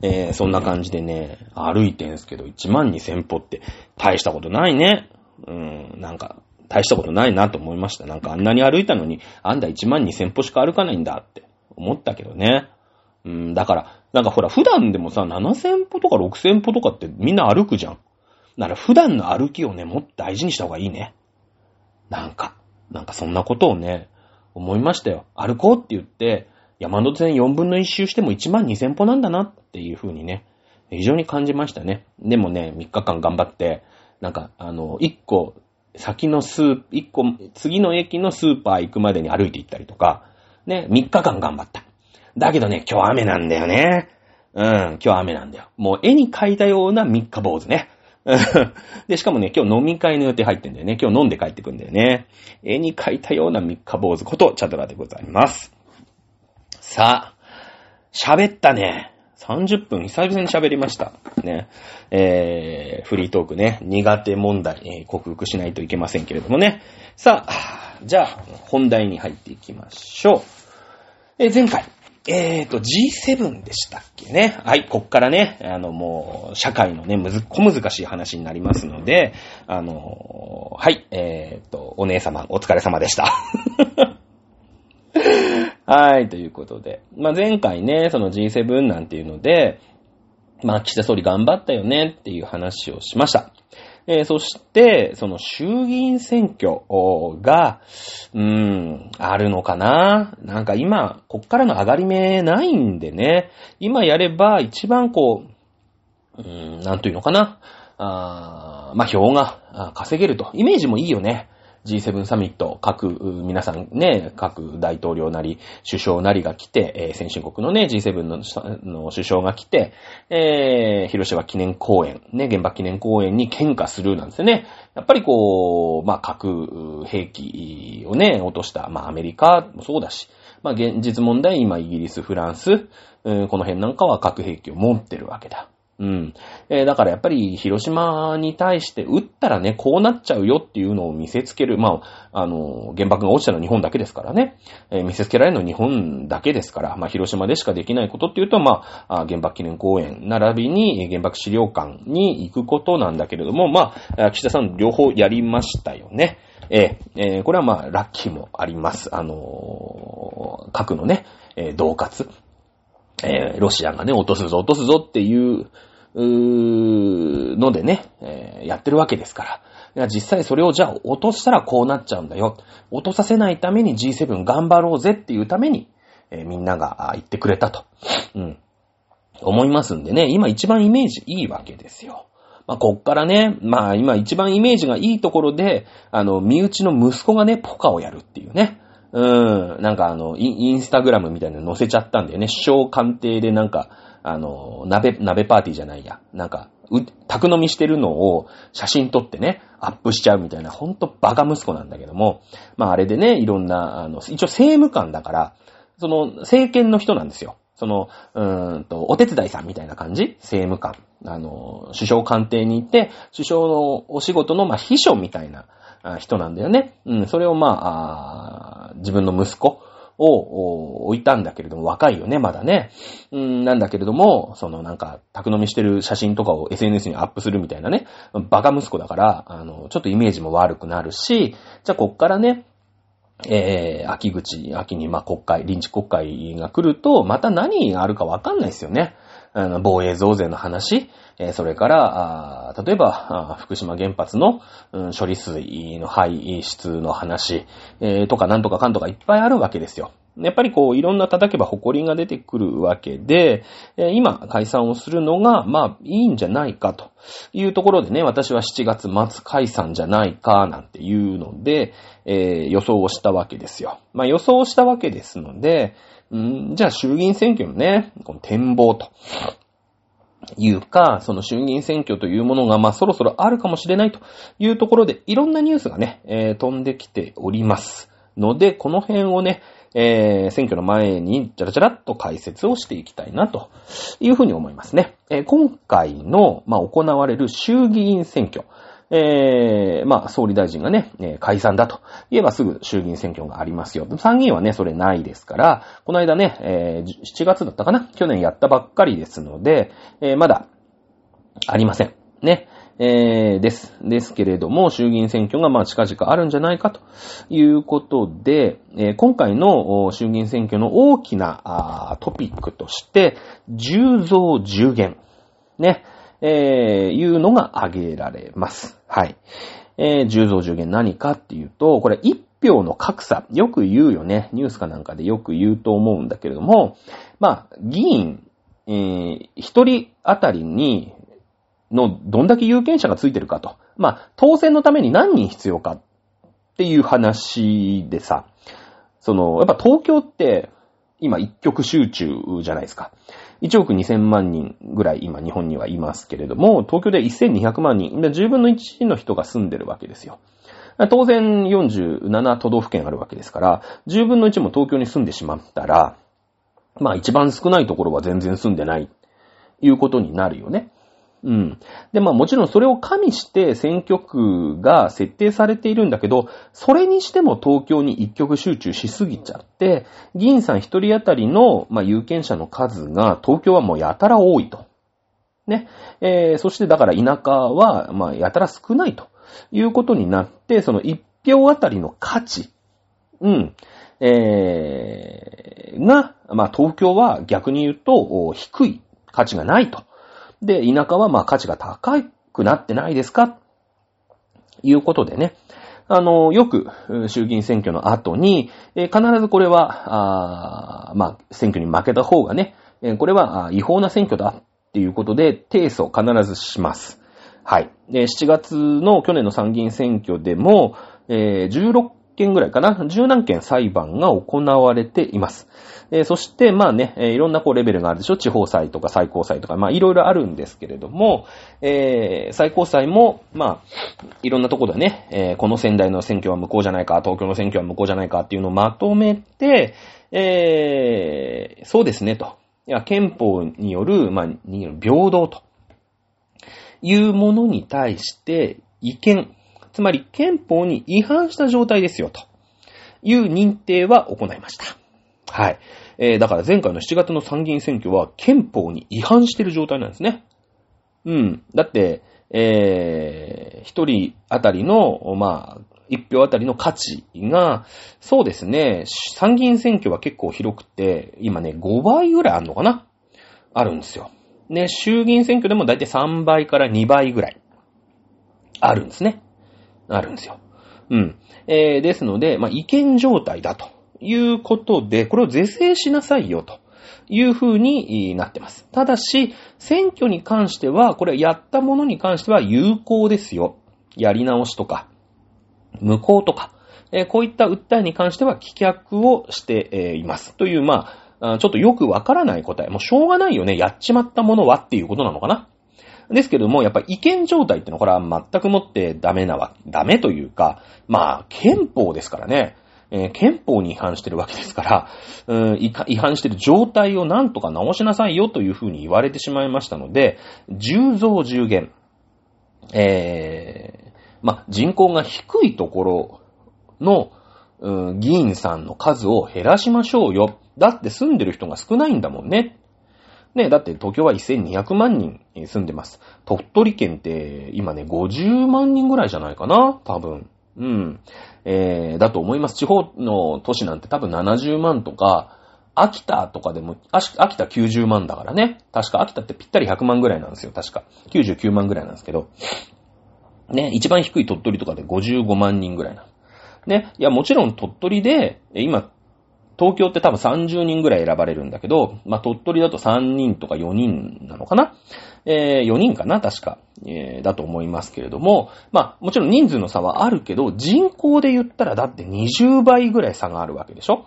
えー、そんな感じでね、歩いてんすけど、1万2000歩って大したことないね。うん、なんか、大したことないなと思いました。なんかあんなに歩いたのに、あんだ1万2000歩しか歩かないんだって思ったけどね。うん、だから、なんかほら、普段でもさ、7000歩とか6000歩とかってみんな歩くじゃん。なら普段の歩きをね、もっと大事にした方がいいね。なんか、なんかそんなことをね、思いましたよ。歩こうって言って、山手線4分の1周しても1万2000歩なんだなっていう風にね、非常に感じましたね。でもね、3日間頑張って、なんか、あの、1個、先のスー、1個、次の駅のスーパー行くまでに歩いて行ったりとか、ね、3日間頑張った。だけどね、今日雨なんだよね。うん、今日雨なんだよ。もう絵に描いたような3日坊主ね。で、しかもね、今日飲み会の予定入ってんだよね。今日飲んで帰ってくんだよね。絵に描いたような三日坊主ことチャドラでございます。さあ、喋ったね。30分久々に喋りました。ね。えー、フリートークね、苦手問題、えー、克服しないといけませんけれどもね。さあ、じゃあ、本題に入っていきましょう。えー、前回、えーと、G7 でしたっけね。はい、こっからね、あの、もう、社会のね、むず、小難しい話になりますので、あの、はい、えーと、お姉様、お疲れ様でした。はい、ということで。まあ、前回ね、その G7 なんていうので、まあ、岸田総理頑張ったよねっていう話をしました。えー、そして、その衆議院選挙が、うーん、あるのかななんか今、こっからの上がり目ないんでね、今やれば一番こう、うーん、なんというのかなあーまあ、票が稼げると。イメージもいいよね。G7 サミット、各、皆さんね、各大統領なり、首相なりが来て、えー、先進国のね、G7 のの首相が来て、えー、広島記念公園、ね、原爆記念公園に喧嘩するなんですよね。やっぱりこう、まあ、核兵器をね、落とした、まあ、アメリカもそうだし、まあ、現実問題、今、イギリス、フランス、この辺なんかは核兵器を持ってるわけだ。うん。えー、だからやっぱり広島に対して撃ったらね、こうなっちゃうよっていうのを見せつける。まあ、あの、原爆が落ちたのは日本だけですからね。えー、見せつけられるのは日本だけですから、まあ、広島でしかできないことっていうと、まあ、原爆記念公園並びに原爆資料館に行くことなんだけれども、まあ、岸田さん両方やりましたよね。えー、えー、これはまあ、ラッキーもあります。あのー、核のね、えー、同活。えー、ロシアがね、落とすぞ、落とすぞっていう、うーのでね、えー、やってるわけですから。いや実際それをじゃあ落としたらこうなっちゃうんだよ。落とさせないために G7 頑張ろうぜっていうために、えー、みんなが言ってくれたと。うん。思いますんでね、今一番イメージいいわけですよ。まあ、こっからね、まあ今一番イメージがいいところで、あの、身内の息子がね、ポカをやるっていうね。うん、なんかあの、インスタグラムみたいなの載せちゃったんだよね。首相官邸でなんか、あの、鍋、鍋パーティーじゃないや。なんか、う、宅飲みしてるのを写真撮ってね、アップしちゃうみたいな、ほんとバカ息子なんだけども、まああれでね、いろんな、あの、一応政務官だから、その、政権の人なんですよ。その、うーんと、お手伝いさんみたいな感じ？政務官。あの、首相官邸に行って、首相のお仕事の、まあ、秘書みたいな人なんだよね。うん、それをまあ、あ自分の息子を置いたんだけれども、若いよね、まだね。うん、なんだけれども、そのなんか、宅飲みしてる写真とかを SNS にアップするみたいなね、バカ息子だから、あの、ちょっとイメージも悪くなるし、じゃあこっからね、えー、秋口、秋にまあ国会、臨時国会が来ると、また何があるかわかんないですよね。あの、防衛増税の話、えそれから、例えば、福島原発の、うん処理水の排出の話、えとかなんとかかんとかいっぱいあるわけですよ。やっぱりこう、いろんな叩けば誇りが出てくるわけで、今、解散をするのが、まあ、いいんじゃないかというところでね、私は7月末解散じゃないか、なんていうので、えー予想をしたわけですよ。まあ、予想をしたわけですので、んじゃあ衆議院選挙のね、この展望と。いうか、その衆議院選挙というものが、まあ、そろそろあるかもしれないというところで、いろんなニュースがね、えー飛んできております。ので、この辺をね、えー選挙の前に、じゃらじゃらっと解説をしていきたいな、というふうに思いますね。えー今回の、まあ、行われる衆議院選挙。えー、まあ、総理大臣がね、え解散だと言えばすぐ衆議院選挙がありますよ。参議院はね、それないですから、この間ね、えー7月だったかな去年やったばっかりですので、えまだ、ありません。ね。えー、です。ですけれども、衆議院選挙がまあ近々あるんじゃないかということで、えー今回の衆議院選挙の大きなトピックとして、10増10減。ね。えー、いうのが挙げられます。はい。えー、10増10減何かっていうと、これ1票の格差、よく言うよね。ニュースかなんかでよく言うと思うんだけれども、まあ、議員、えー、一人あたりに、の、どんだけ有権者がついてるかと。まあ、当選のために何人必要かっていう話でさ、その、やっぱ東京って、今一極集中じゃないですか。1億2000万人ぐらい今日本にはいますけれども、東京で1200万人、10分の1の人が住んでるわけですよ。当然47都道府県あるわけですから、10分の1も東京に住んでしまったら、まあ一番少ないところは全然住んでない、いうことになるよね。うん。で、まあもちろんそれを加味して選挙区が設定されているんだけど、それにしても東京に一極集中しすぎちゃって、議員さん一人当たりの、まあ、有権者の数が東京はもうやたら多いと。ね。えー、そしてだから田舎は、まあ、やたら少ないということになって、その一票当たりの価値、うん。えー、が、まあ、東京は逆に言うと、低い価値がないと。で、田舎はまあ価値が高くなってないですか？いうことでね。あの、よく、衆議院選挙の後に、え必ずこれは、あまあ、選挙に負けた方がね、えこれは違法な選挙だっていうことで、提訴を必ずします。はい。で、7月の去年の参議院選挙でも、えー16件ぐらいかな、十何件裁判が行われています。えーそして、まあね、えいろんなこうレベルがあるでしょ？地方裁とか最高裁とか、まあいろいろあるんですけれども、えー最高裁も、まあ、いろんなところでね、えこの仙台の選挙は無効じゃないか、東京の選挙は無効じゃないかっていうのをまとめて、えそうですね、と。いや、憲法による、まあ、による平等というものに対して違憲、つまり憲法に違反した状態ですよ、という認定は行いました。はい。えーだから前回の7月の参議院選挙は憲法に違反してる状態なんですね。うん。だって、えー、一人あたりの、まあ、一票あたりの価値が、そうですね、参議院選挙は結構広くて、今ね、5倍ぐらいあるのかな？あるんですよ。ね、衆議院選挙でもだいたい3倍から2倍ぐらい、あるんですね。あるんですよ。うん。えー、ですので、まあ、違憲状態だということで、これを是正しなさいよという風になってます。ただし、選挙に関しては、これやったものに関しては有効ですよ。やり直しとか、無効とか、えーこういった訴えに関しては棄却をして、います。という、ま、あちょっとよくわからない答え。もうしょうがないよね。やっちまったものはっていうことなのかな。ですけども、やっぱり違憲状態ってのはこれは全くもってダメなわ、ダメというか、まあ、憲法ですからね。えー憲法に違反してるわけですから、うん違反してる状態をなんとか直しなさいよというふうに言われてしまいましたので、10増10減。えー、まあ、人口が低いところの、うん議員さんの数を減らしましょうよ。だって住んでる人が少ないんだもんね。ね、だって東京は1200万人住んでます。鳥取県って今ね、50万人ぐらいじゃないかな多分。うん。えー、だと思います。地方の都市なんて多分70万とか、秋田とかでも、秋田90万だからね。確か秋田ってぴったり100万ぐらいなんですよ。確か。99万ぐらいなんですけど。ね、一番低い鳥取とかで55万人ぐらいな。ね、いや、もちろん鳥取で、今、東京って多分30人ぐらい選ばれるんだけど、まあ、鳥取だと3人とか4人なのかな？えー、4人かな確か、えー、だと思いますけれども、まあ、もちろん人数の差はあるけど、人口で言ったらだって20倍ぐらい差があるわけでしょ？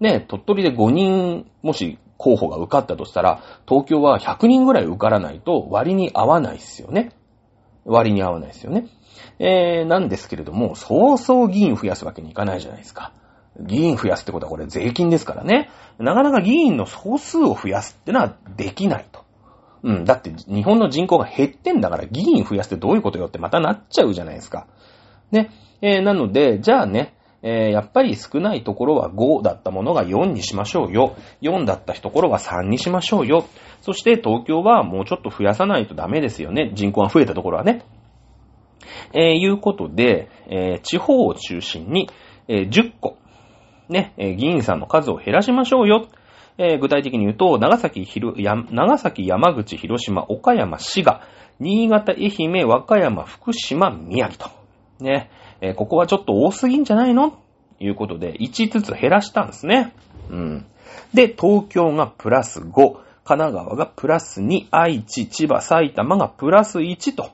ね、鳥取で5人、もし候補が受かったとしたら、東京は100人ぐらい受からないと割に合わないですよね。割に合わないですよね。えー、なんですけれども、そうそう議員増やすわけにいかないじゃないですか。議員増やすってことはこれ税金ですからね。なかなか議員の総数を増やすってのはできないと。うん。だって日本の人口が減ってんだから議員増やすってどういうことよってまたなっちゃうじゃないですか。ね。えー、なので、じゃあね、えー、やっぱり少ないところは5だったものが4にしましょうよ。4だったところは3にしましょうよ。そして東京はもうちょっと増やさないとダメですよね。人口が増えたところはね。えー、いうことで、えー、地方を中心に、えー、10個、ね、えー議員さんの数を減らしましょうよ。えー具体的に言うと、長崎、ひろや長崎、山口、広島、岡山、滋賀、新潟、愛媛、和歌山、福島、宮城と。ね、えーここはちょっと多すぎんじゃないの？ということで、1ずつ減らしたんですね。うん。で、東京がプラス5、神奈川がプラス2、愛知、千葉、埼玉がプラス1と。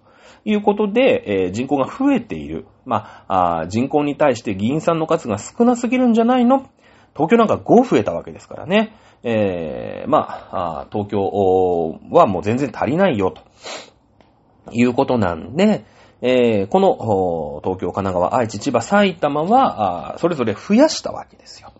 いうことで、えー人口が増えている。まああ人口に対して議員さんの数が少なすぎるんじゃないの？東京なんか5増えたわけですからね。えーまあ東京はもう全然足りないよ、ということなんで、えーこの東京、神奈川、愛知、千葉、埼玉は、それぞれ増やしたわけですよ。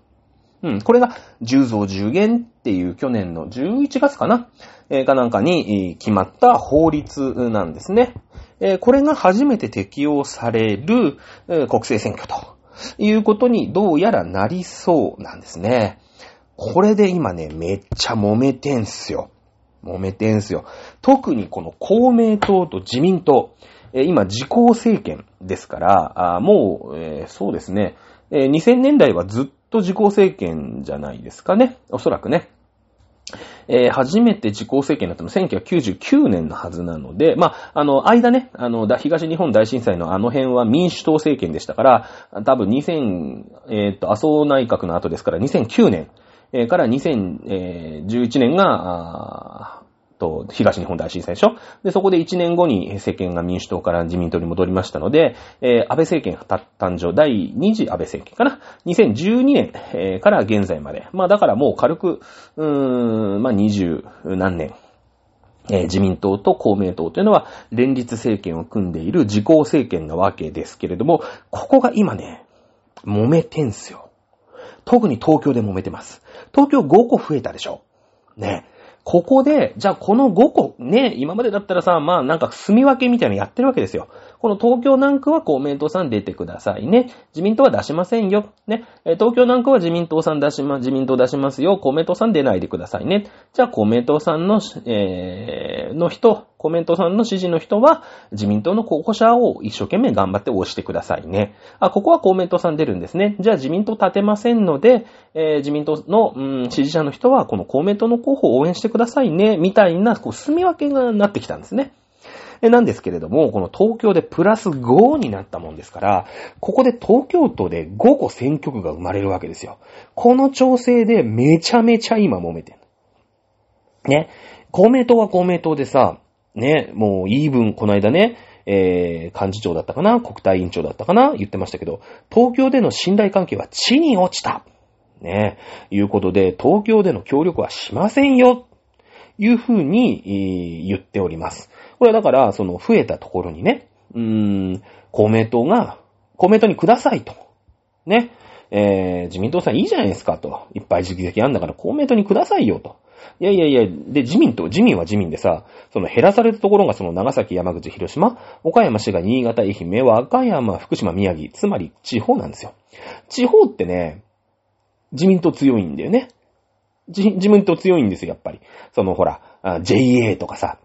うん。これが、10増10減っていう去年の11月かな、えーかなんかに決まった法律なんですね。えーこれが初めて適用される、えー国政選挙ということにどうやらなりそうなんですね。これで今ね、めっちゃ揉めてんすよ。揉めてんすよ。特にこの公明党と自民党、えー今、自公政権ですから、もう、そうですね、2000年代はずっと自公政権じゃないですかね。おそらくね。えー初めて自公政権になったのは1999年のはずなので、まあ、あの、間ね、あの、東日本大震災のあの辺は民主党政権でしたから、多分2000、えっ、と、麻生内閣の後ですから2009年、えーから2011年が、あと、東日本大震災でしょ？で、そこで1年後に政権が民主党から自民党に戻りましたので、えー安倍政権た誕生、第2次安倍政権かな ?2012 年、えーから現在まで。まあだからもう軽く、うーん、まあ20何年。えー自民党と公明党というのは連立政権を組んでいる自公政権なわけですけれども、ここが今ね、揉めてんすよ。特に東京で揉めてます。東京5個増えたでしょ？ね。ここで、じゃあこの5個、ね、今までだったらさ、まあなんか住み分けみたいなのやってるわけですよ。この東京南区は公明党さん出てくださいね。自民党は出しませんよ。ね。東京南区は自民党さん出しま、自民党出しますよ。公明党さん出ないでくださいね。じゃあ公明党さんの、えーの人、公明党さんの支持の人は、自民党の候補者を一生懸命頑張って押してくださいね。あ、ここは公明党さん出るんですね。じゃあ自民党立てませんので、えー自民党の、うん、支持者の人は、この公明党の候補を応援してくださいね、みたいな、こう、住み分けがなってきたんですね。なんですけれども、この東京でプラス5になったもんですから、ここで東京都で5個選挙区が生まれるわけですよ。この調整でめちゃめちゃ今揉めてる。ね。公明党は公明党でさ、ね、もうイーブン、この間ね、えー、幹事長だったかな国対委員長だったかな言ってましたけど、東京での信頼関係は地に落ちた。ね。いうことで、東京での協力はしませんよ。いうふうに、言っております。これはだから、その増えたところにね、うーん、公明党が、公明党にくださいと。ね。えー、自民党さんいいじゃないですかと。いっぱい時期あんだから公明党にくださいよと。いやいやいや、で、自民党、自民は自民でさ、その減らされたところがその長崎、山口、広島、岡山、滋賀、新潟、愛媛、和歌山、福島、宮城、つまり地方なんですよ。地方ってね、自民党強いんだよね。自民党強いんですよ、やっぱり。そのほら、JA とかさ、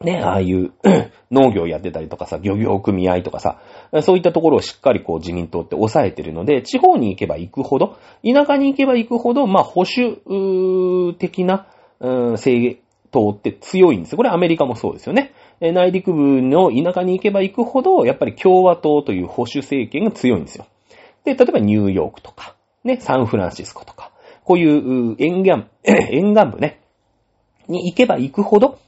ね、ああいう 農業やってたりとかさ、漁業組合とかさ、そういったところをしっかりこう自民党って抑えてるので、地方に行けば行くほど、田舎に行けば行くほど、まあ保守的な、うん、政党って強いんですよ。これアメリカもそうですよね。内陸部の田舎に行けば行くほど、やっぱり共和党という保守政権が強いんですよ。で、例えばニューヨークとか、ね、サンフランシスコとか、こういう沿岸、沿岸部ね、に行けば行くほど、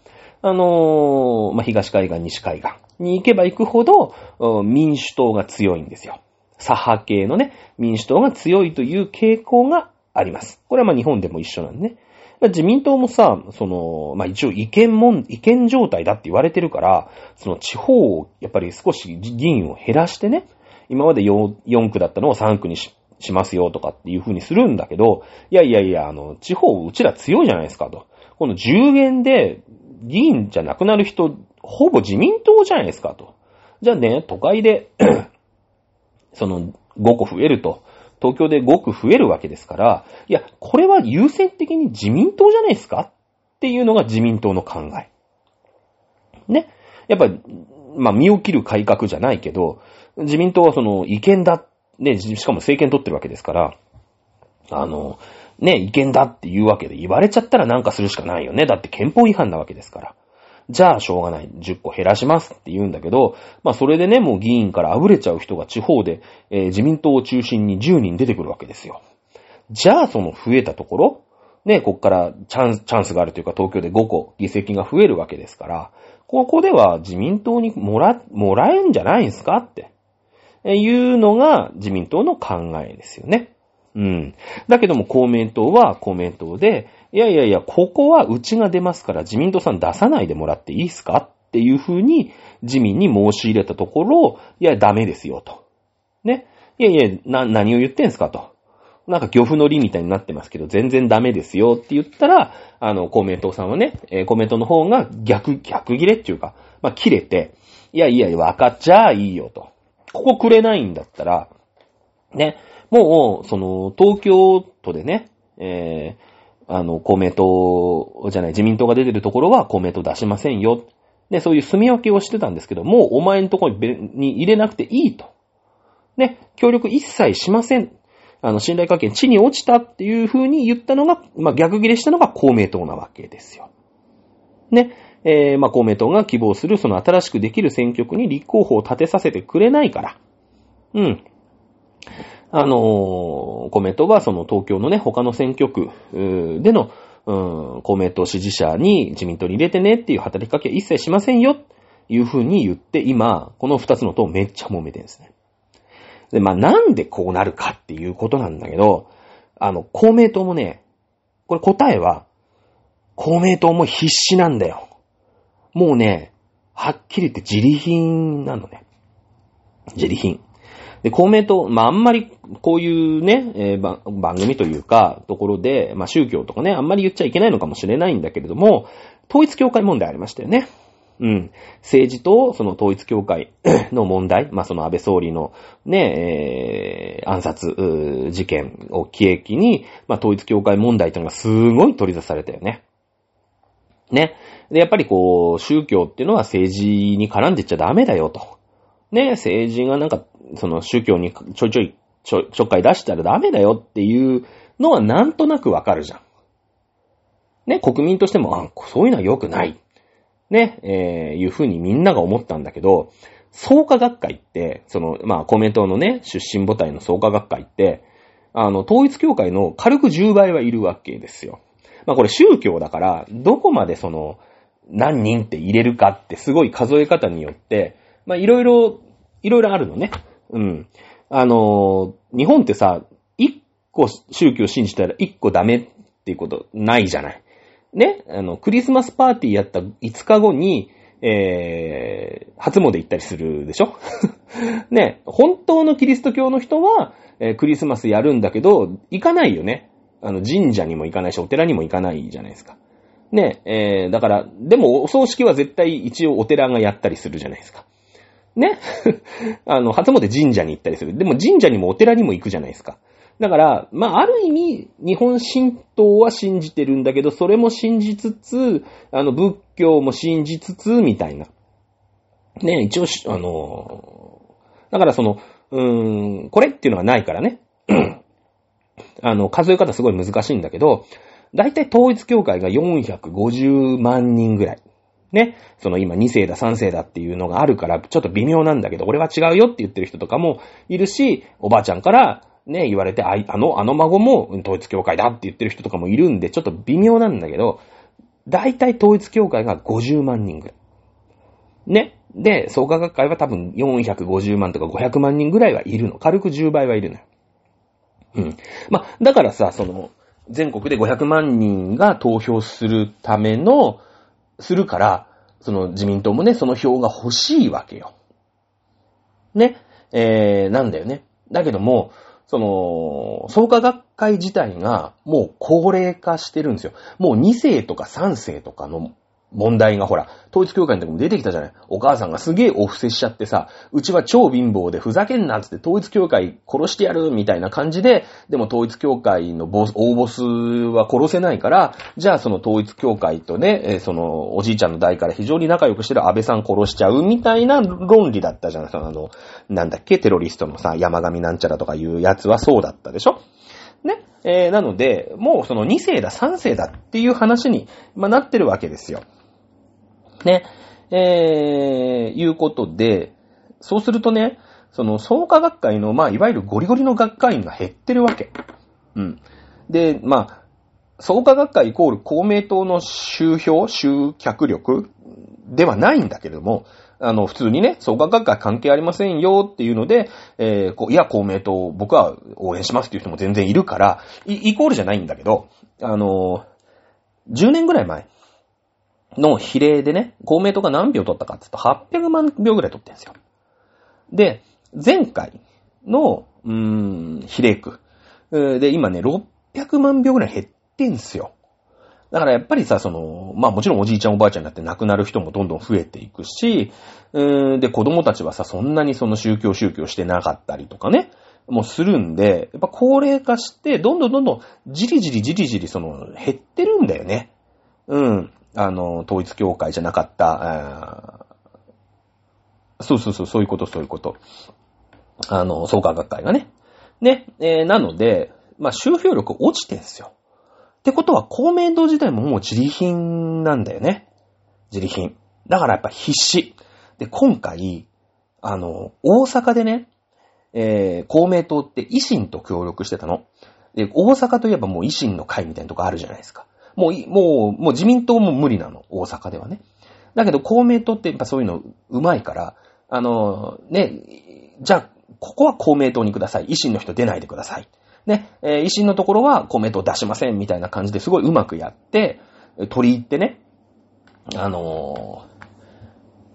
あのー、まあ、東海岸、西海岸に行けば行くほど、民主党が強いんですよ。左派系のね、民主党が強いという傾向があります。これはま、日本でも一緒なんでね。自民党もさ、その、まあ、一応違憲もん、違憲状態だって言われてるから、その地方をやっぱり少し議員を減らしてね、今まで 4, 4区だったのを3区にししますよとかっていう風にするんだけど、いやいやいや、あの、地方うちら強いじゃないですかと。この10元で議員じゃなくなる人、ほぼ自民党じゃないですかと。じゃあね、都会で その5個増えると、東京で5区増えるわけですから、いや、これは優先的に自民党じゃないですかっていうのが自民党の考え。ね。やっぱり、まあ、身を切る改革じゃないけど、自民党はその違憲だっ、ね、しかも政権取ってるわけですから、あの、ね、違憲だっていうわけで言われちゃったらなんかするしかないよね。だって憲法違反なわけですから。じゃあしょうがない。10個減らしますって言うんだけど、まあそれでね、もう議員から溢れちゃう人が地方で、えー、自民党を中心に10人出てくるわけですよ。じゃあその増えたところ、ね、こっからチャンス、チャンスがあるというか東京で5個議席が増えるわけですから、ここでは自民党にもら、もらえんじゃないんすかって、いうのが自民党の考えですよね。うん。だけども公明党は公明党で、いやいやいや、ここはうちが出ますから自民党さん出さないでもらっていいですか？っていうふうに自民に申し入れたところ、いや、ダメですよと。ね。いやいや、な、何を言ってんすかと。なんか漁夫の利みたいになってますけど、全然ダメですよって言ったら、あの、公明党さんはね、えー、公明党の方が逆、逆切れっていうか、まあ、切れて、いやいや、わかっちゃいいよと。ここくれないんだったら、ね、もう、その、東京都でね、えー、あの、公明党じゃない、自民党が出てるところは公明党出しませんよ。で、そういう住み分けをしてたんですけど、もうお前のところに入れなくていいと。ね、協力一切しません。あの、信頼関係地に落ちたっていう風に言ったのが、まあ、逆切れしたのが公明党なわけですよ。ね。えー、まあ、公明党が希望するその新しくできる選挙区に立候補を立てさせてくれないから。うん。あの、公明党はその東京のね、他の選挙区での、うん、公明党支持者に自民党に入れてねっていう働きかけは一切しませんよ、いうふうに言って、今、この二つの党めっちゃ揉めてるんですね。で、まあ、なんでこうなるかっていうことなんだけど、あの、公明党もね、これ答えは、公明党も必死なんだよ。もうね、はっきり言って自利品なのね。自利品。で、公明党、まあ、あんまりこういうね、えー、番組というか、ところで、まあ、宗教とかね、あんまり言っちゃいけないのかもしれないんだけれども、統一教会問題ありましたよね。うん。政治とその統一教会 の問題、まあ、その安倍総理のね、えー、暗殺事件を契機に、まあ、統一教会問題というのがすごい取り出されたよね。ね。で、やっぱりこう、宗教っていうのは政治に絡んでっちゃダメだよと。ね、政治がなんか、その宗教にちょいちょいちょ、ちょっかい出したらダメだよっていうのはなんとなくわかるじゃん。ね、国民としても、あ、そういうのは良くない。ね、えー、いうふうにみんなが思ったんだけど、創価学会って、その、まあ、コメントのね、出身母体の創価学会って、あの、統一教会の軽く10倍はいるわけですよ。まあ、これ宗教だから、どこまでその、何人って入れるかってすごい数え方によって、まあ、いろいろ、いろいろあるのね。うん。あのー、日本ってさ、一個宗教信じたら一個ダメっていうことないじゃない。ね、あの、クリスマスパーティーやった5日後に、えー、初詣行ったりするでしょ？ね、本当のキリスト教の人は、えー、クリスマスやるんだけど、行かないよね。あの、神社にも行かないし、お寺にも行かないじゃないですか。ね、えー、だから、でも、お葬式は絶対一応お寺がやったりするじゃないですか。ね？あの、初詣神社に行ったりする。でも神社にもお寺にも行くじゃないですか。だから、まあ、ある意味、日本神道は信じてるんだけど、それも信じつつ、あの、仏教も信じつつ、みたいな。ね、一応、あの、だからその、うーん、これっていうのがないからね。あの、数え方すごい難しいんだけど、だいたい統一教会が450万人ぐらい。ね。その今2世だ3世だっていうのがあるから、ちょっと微妙なんだけど、俺は違うよって言ってる人とかもいるし、おばあちゃんから、ね、言われて、ああの、あの孫も統一教会だって言ってる人とかもいるんで、ちょっと微妙なんだけど、大体統一教会が50万人ぐらい。ね。で、創価学会は多分450万とか500万人ぐらいはいるの。軽く10倍はいるのよ。うん。まあ、だからさ、その、全国で500万人が投票するための、するから、その自民党もね、その票が欲しいわけよ。ね。えー、なんだよね。だけども、その、創価学会自体がもう高齢化してるんですよ。もう2世とか3世とかの問題がほら、統一教会の時も出てきたじゃない。お母さんがすげえお布施しちゃってさ、うちは超貧乏でふざけんなっつって統一教会殺してやるみたいな感じで、でも統一教会のボス、大ボスは殺せないから、じゃあその統一教会とね、そのおじいちゃんの代から非常に仲良くしてる安倍さん殺しちゃうみたいな論理だったじゃない。そのあの、なんだっけ、テロリストのさ、山上なんちゃらとかいうやつはそうだったでしょね。えー、なので、もうその2世だ、3世だっていう話に、まあ、なってるわけですよ。ね。えー、いうことで、そうするとね、その創価学会の、まあ、いわゆるゴリゴリの学会員が減ってるわけ。うん。で、まあ、創価学会イコール公明党の集票、集客力ではないんだけれども、あの、普通にね、創価学会関係ありませんよっていうので、えー、こう、いや、公明党、僕は応援しますっていう人も全然いるから、イコールじゃないんだけど、あの10年ぐらい前、の比例でね、公明党が何票取ったかって言うと800万票ぐらい取ってるんですよ。で、前回の、うーん、比例区。で、今ね、600万票ぐらい減ってんすよ。だからやっぱりさ、その、まあもちろんおじいちゃんおばあちゃんになって亡くなる人もどんどん増えていくし、うんで、子供たちはさ、そんなにその宗教宗教してなかったりとかね、もうするんで、やっぱ高齢化して、どんどんどんどん、じりじりじりじりその、減ってるんだよね。うん。あの、統一教会じゃなかった、そうそうそう、そういうこと、そういうこと。あの、創価学会がね。ね、えー、なので、まあ、収票力落ちてんすよ。ってことは、公明党自体ももう自利品なんだよね。自利品。だからやっぱ必死。で、今回、あの、大阪でね、えー、公明党って維新と協力してたの。で、大阪といえばもう維新の会みたいなとこあるじゃないですか。もう、もう、もう自民党も無理なの。大阪ではね。だけど公明党ってやっぱそういうのうまいから、あの、ね、じゃあ、ここは公明党にください。維新の人出ないでください。ね、えー、維新のところは公明党出しませんみたいな感じですごいうまくやって、取り入ってね、あの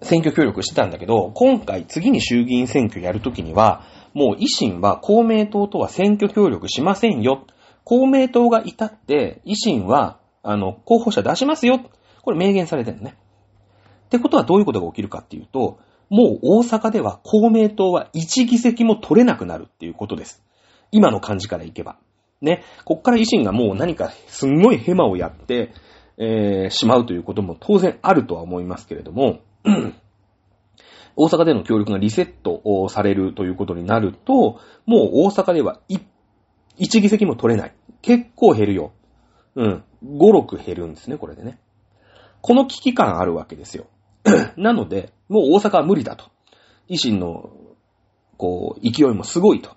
ー、選挙協力してたんだけど、今回次に衆議院選挙やるときには、もう維新は公明党とは選挙協力しませんよ。公明党がいたって、維新はあの、候補者出しますよ。これ明言されてるのね。ってことはどういうことが起きるかっていうと、もう大阪では公明党は1議席も取れなくなるっていうことです。今の感じからいけば。ね。こっから維新がもう何かすんごいヘマをやって、えー、しまうということも当然あるとは思いますけれども、大阪での協力がリセットをされるということになると、もう大阪では1議席も取れない。結構減るよ。うん。5、6減るんですね、これでね。この危機感あるわけですよ。なので、もう大阪は無理だと。維新の、こう、勢いもすごいと。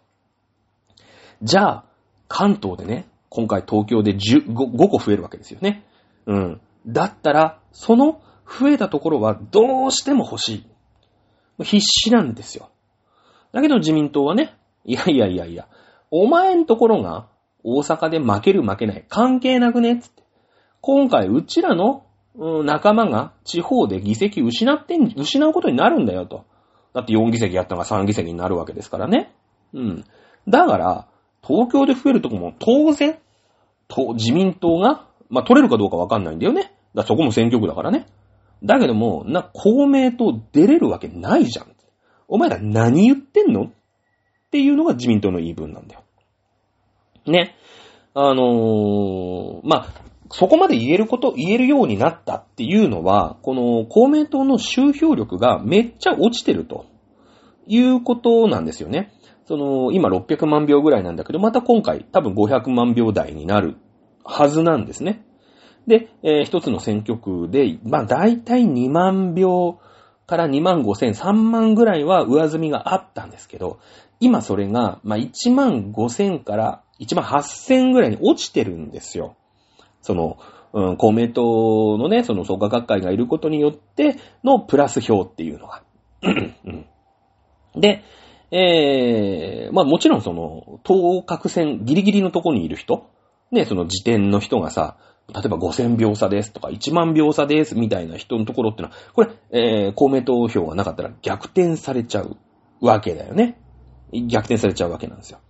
じゃあ、関東でね、今回東京で10 5, 5個増えるわけですよね。うん。だったら、その増えたところはどうしても欲しい。必死なんですよ。だけど自民党はね、いやいやいやいや、お前んところが大阪で負ける負けない関係なくねつって。今回うちらの、仲間が地方で議席失ってん、失うことになるんだよと。だって4議席やったのが3議席になるわけですからね。うん。だから、東京で増えるとこも当然、と、自民党が、まあ、取れるかどうかわかんないんだよね。だそこも選挙区だからね。だけども、な、公明党出れるわけないじゃん。お前ら何言ってんの？っていうのが自民党の言い分なんだよ。ね。あのー、まあ、そこまで言えること、言えるようになったっていうのは、この公明党の集票力がめっちゃ落ちてるということなんですよね。その、今600万票ぐらいなんだけど、また今回多分500万票台になるはずなんですね。で、えー、一つの選挙区で、まあ大体2万票から2万5千、3万ぐらいは上積みがあったんですけど、今それが、まあ1万5千から1万8千ぐらいに落ちてるんですよ。その、うん、公明党のね、その創価学会がいることによってのプラス票っていうのが。で、えー、まあもちろんその、当確線ギリギリのとこにいる人、ね、その時点の人がさ、例えば5000秒差ですとか1万秒差ですみたいな人のところってのは、これ、えー、公明党票がなかったら逆転されちゃうわけだよね。逆転されちゃうわけなんですよ。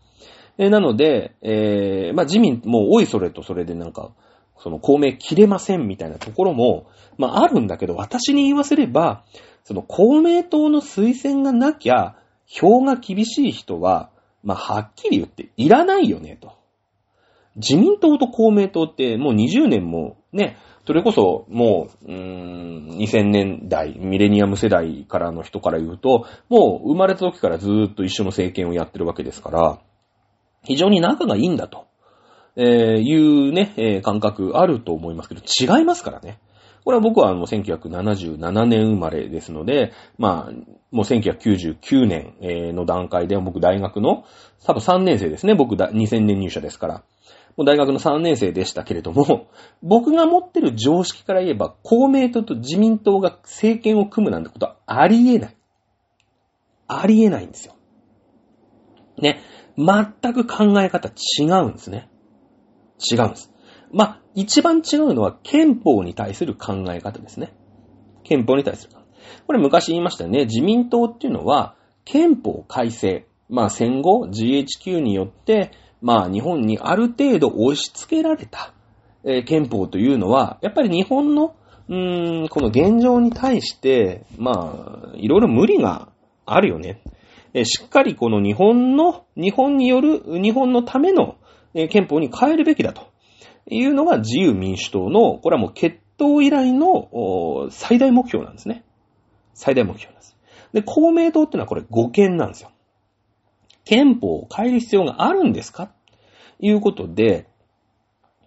えー、なので、えー、まあ自民、もうおいそれとそれでなんか、その公明切れませんみたいなところも、まああるんだけど、私に言わせれば、その公明党の推薦がなきゃ、票が厳しい人は、まあ、はっきり言っていらないよね、と。自民党と公明党ってもう20年もね、それこそもう、うーん、2000年代、ミレニアム世代からの人から言うと、もう生まれた時からずーっと一緒の政権をやってるわけですから、非常に仲がいいんだと、えー、いうね、えー、感覚あると思いますけど、違いますからね。これは僕はあの、1977年生まれですので、まあ、もう1999年の段階で僕大学の、多分3年生ですね。僕だ2000年入社ですから。もう大学の3年生でしたけれども、僕が持ってる常識から言えば、公明党と自民党が政権を組むなんてことはありえない。ありえないんですよ。ね。全く考え方違うんですね。違うんです。まあ、一番違うのは憲法に対する考え方ですね。憲法に対する。これ昔言いましたよね。自民党っていうのは、憲法改正。まあ戦後 GHQ によって、まあ日本にある程度押し付けられた、えー、憲法というのは、やっぱり日本の、うーん、この現状に対して、まあ、いろいろ無理があるよね。えー、しっかりこの日本の、日本による、日本のための、えー、憲法に変えるべきだというのが自由民主党の、これはもう決闘以来の最大目標なんですね。最大目標なんです。で、公明党ってのはこれ5件なんですよ。憲法を変える必要があるんですか？いうことで、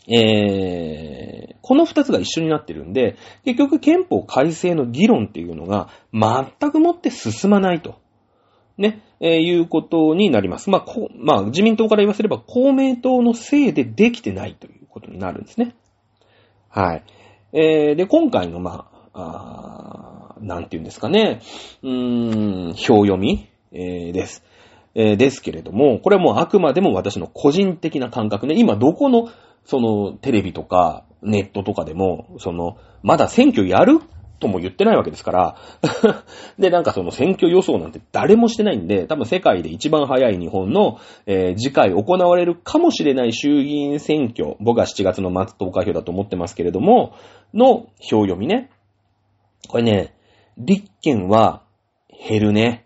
えー、この二つが一緒になってるんで、結局憲法改正の議論っていうのが全くもって進まないと。ね、えー、いうことになります。まあ、こまあ、自民党から言わせれば公明党のせいでできてないということになるんですね。はい。えー、で、今回の、まあ、あなんて言うんですかね、うーん、表読み、えー、です。えー、ですけれども、これはもうあくまでも私の個人的な感覚ね。今どこの、その、テレビとか、ネットとかでも、その、まだ選挙やるとも言ってないわけですから。で、なんかその選挙予想なんて誰もしてないんで、多分世界で一番早い日本の、えー、次回行われるかもしれない衆議院選挙、僕は7月の末投開票だと思ってますけれども、の票読みね。これね、立憲は減るね。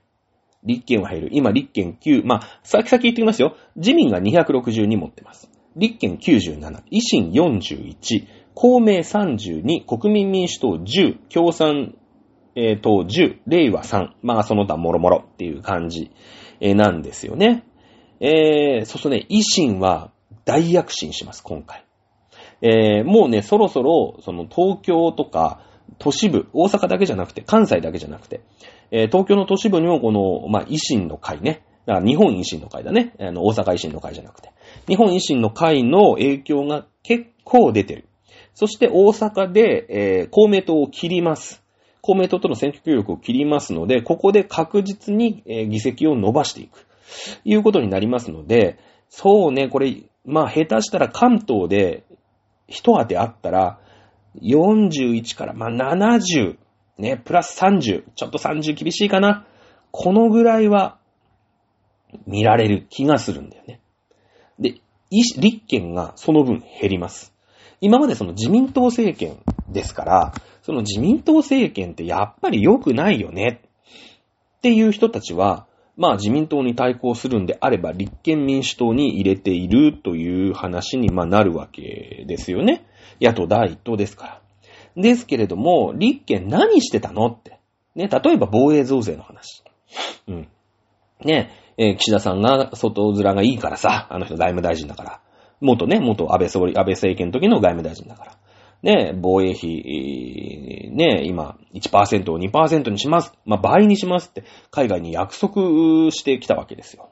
立憲は減る。今、立憲9、まあ、先々言ってきますよ。自民が262持ってます。立憲97、維新41、公明32、国民民主党10、共産、えー、党10、令和3、まあ、その他もろもろっていう感じ、え、なんですよね。えー、そうするとね、維新は大躍進します、今回。えー、もうね、そろそろ、その東京とか、都市部、大阪だけじゃなくて、関西だけじゃなくて、えー、東京の都市部にもこの、まあ、維新の会ね。だから日本維新の会だね。あの、大阪維新の会じゃなくて。日本維新の会の影響が結構出てる。そして大阪で、えー、公明党を切ります。公明党との選挙協力を切りますので、ここで確実に、えー議席を伸ばしていく。いうことになりますので、そうね、これ、まあ下手したら関東で一当てあったら、41から、まあ70、ね、プラス30、ちょっと30厳しいかな。このぐらいは見られる気がするんだよね。で、立憲がその分減ります。今までその自民党政権ですから、その自民党政権ってやっぱり良くないよねっていう人たちは、まあ自民党に対抗するんであれば立憲民主党に入れているという話にまあなるわけですよね。野党第一党ですから。ですけれども、立憲何してたのって。ね、例えば防衛増税の話。うん。ね、えー岸田さんが外面がいいからさ、あの人外務大臣だから。元ね、元安倍総理、安倍政権の時の外務大臣だから。ね、防衛費、ね、今、1%を2%にします。まあ、倍にしますって、海外に約束してきたわけですよ。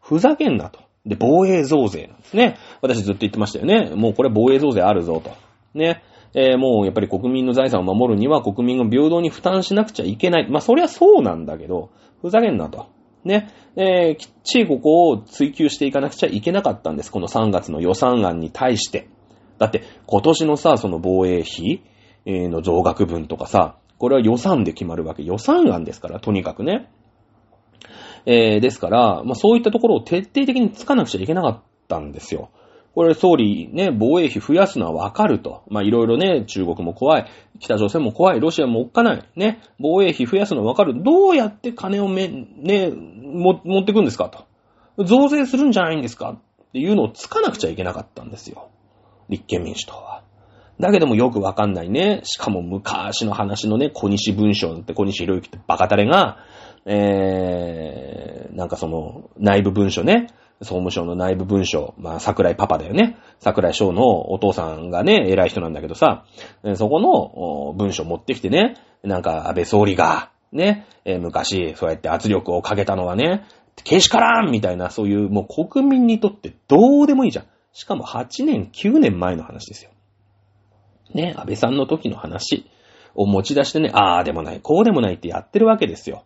ふざけんなと。で、防衛増税なんですね。私ずっと言ってましたよね。もうこれ防衛増税あるぞと。ね。えーもうやっぱり国民の財産を守るには国民が平等に負担しなくちゃいけない。まあ、そりゃそうなんだけど、ふざけんなと。ね。えーきっちりここを追求していかなくちゃいけなかったんです。この3月の予算案に対して。だって、今年のさ、その防衛費の増額分とかさ、これは予算で決まるわけ。予算案ですから、とにかくね。えーですから、まあ、そういったところを徹底的につかなくちゃいけなかったんですよ。これ総理ね、防衛費増やすのはわかると。まあ、いろいろね、中国も怖い、北朝鮮も怖い、ロシアもおっかない。ね、防衛費増やすのはわかる。どうやって金をめ、ね、も、持ってくんですかと。増税するんじゃないんですかっていうのをつかなくちゃいけなかったんですよ。立憲民主党は。だけどもよくわかんないね。しかも昔の話のね、小西文章って小西博之ってバカタレが、えー、なんかその内部文書ね、総務省の内部文書、まあ桜井パパだよね。桜井翔のお父さんがね、偉い人なんだけどさ、そこの文書持ってきてね、なんか安倍総理が、ね、昔そうやって圧力をかけたのはね、けしからんみたいな、そういうもう国民にとってどうでもいいじゃん。しかも8年、9年前の話ですよ。ね、安倍さんの時の話を持ち出してね、ああでもない、こうでもないってやってるわけですよ。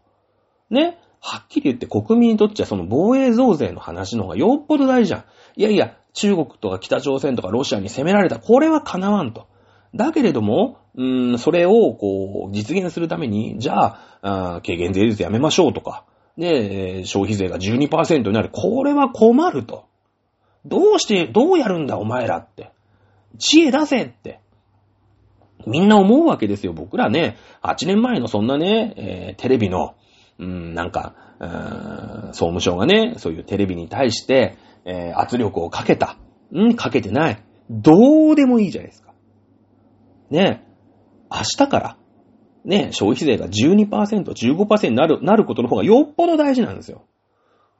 ね、はっきり言って国民にとっちゃその防衛増税の話の方がよっぽど大事じゃん。いやいや、中国とか北朝鮮とかロシアに攻められた、これは叶わんと。だけれども、うん、それを、こう、実現するために、じゃあ、あ軽減税率やめましょうとか、ね、消費税が12%になる。これは困ると。どうして、どうやるんだお前らって。知恵出せって。みんな思うわけですよ。僕らね、8年前のそんなね、えーテレビの、うん、なんか、総務省がね、そういうテレビに対して、えー圧力をかけた。うん、かけてない。どうでもいいじゃないですか。ね、明日から、ね、消費税が12%、15%になる、なることの方がよっぽど大事なんですよ。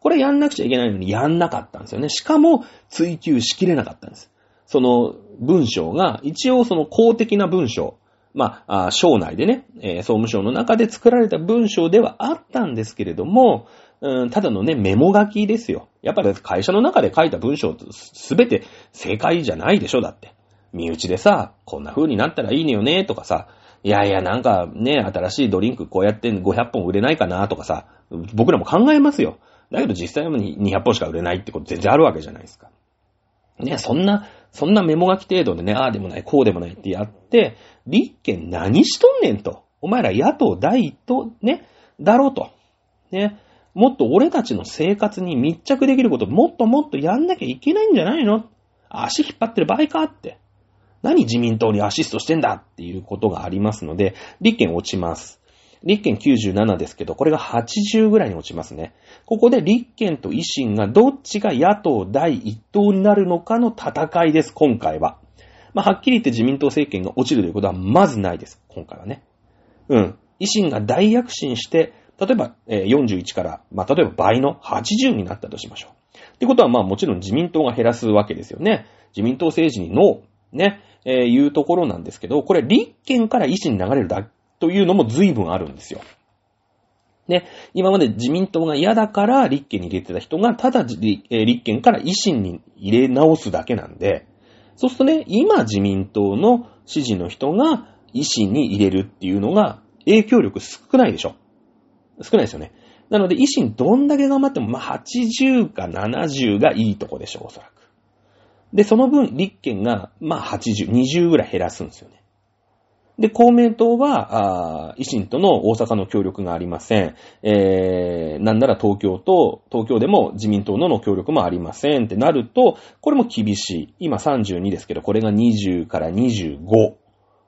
これやんなくちゃいけないのにやんなかったんですよね。しかも追求しきれなかったんです。その文章が、一応その公的な文章、まあ、省内でね、総務省の中で作られた文章ではあったんですけれども、うん、ただのね、メモ書きですよ。やっぱり会社の中で書いた文章すべて正解じゃないでしょ、だって。身内でさ、こんな風になったらいいねよね、とかさ、いやいや、なんかね、新しいドリンクこうやって500本売れないかな、とかさ、僕らも考えますよ。だけど実際は200本しか売れないってこと全然あるわけじゃないですか。ね、そんな、そんなメモ書き程度でね、ああでもない、こうでもないってやって、立憲何しとんねんと。お前ら野党第一党、ね、だろうと。ね、もっと俺たちの生活に密着できることもっともっとやんなきゃいけないんじゃないの？足引っ張ってる場合かって。何自民党にアシストしてんだっていうことがありますので、立憲落ちます。立憲97ですけど、これが80ぐらいに落ちますね。ここで立憲と維新がどっちが野党第一党になるのかの戦いです、今回は。まあ、はっきり言って自民党政権が落ちるということはまずないです、今回はね。うん。維新が大躍進して、例えば、えー41から、まあ、例えば倍の80になったとしましょう。ってことは、まあ、もちろん自民党が減らすわけですよね。自民党政治にノー、ね、えーいうところなんですけど、これ立憲から維新に流れるだというのも随分あるんですよ。ね、今まで自民党が嫌だから立憲に入れてた人が、ただ立憲から維新に入れ直すだけなんで、そうするとね、今自民党の支持の人が維新に入れるっていうのが影響力少ないでしょ少ないですよね。なので、維新どんだけ頑張っても、まあ、80か70がいいとこでしょ、おそらく。で、その分、立憲が、まあ、80、20ぐらい減らすんですよね。で、公明党は、あ維新との大阪の協力がありません。えー、なんなら東京と、東京でも自民党のの協力もありませんってなると、これも厳しい。今32ですけど、これが20から25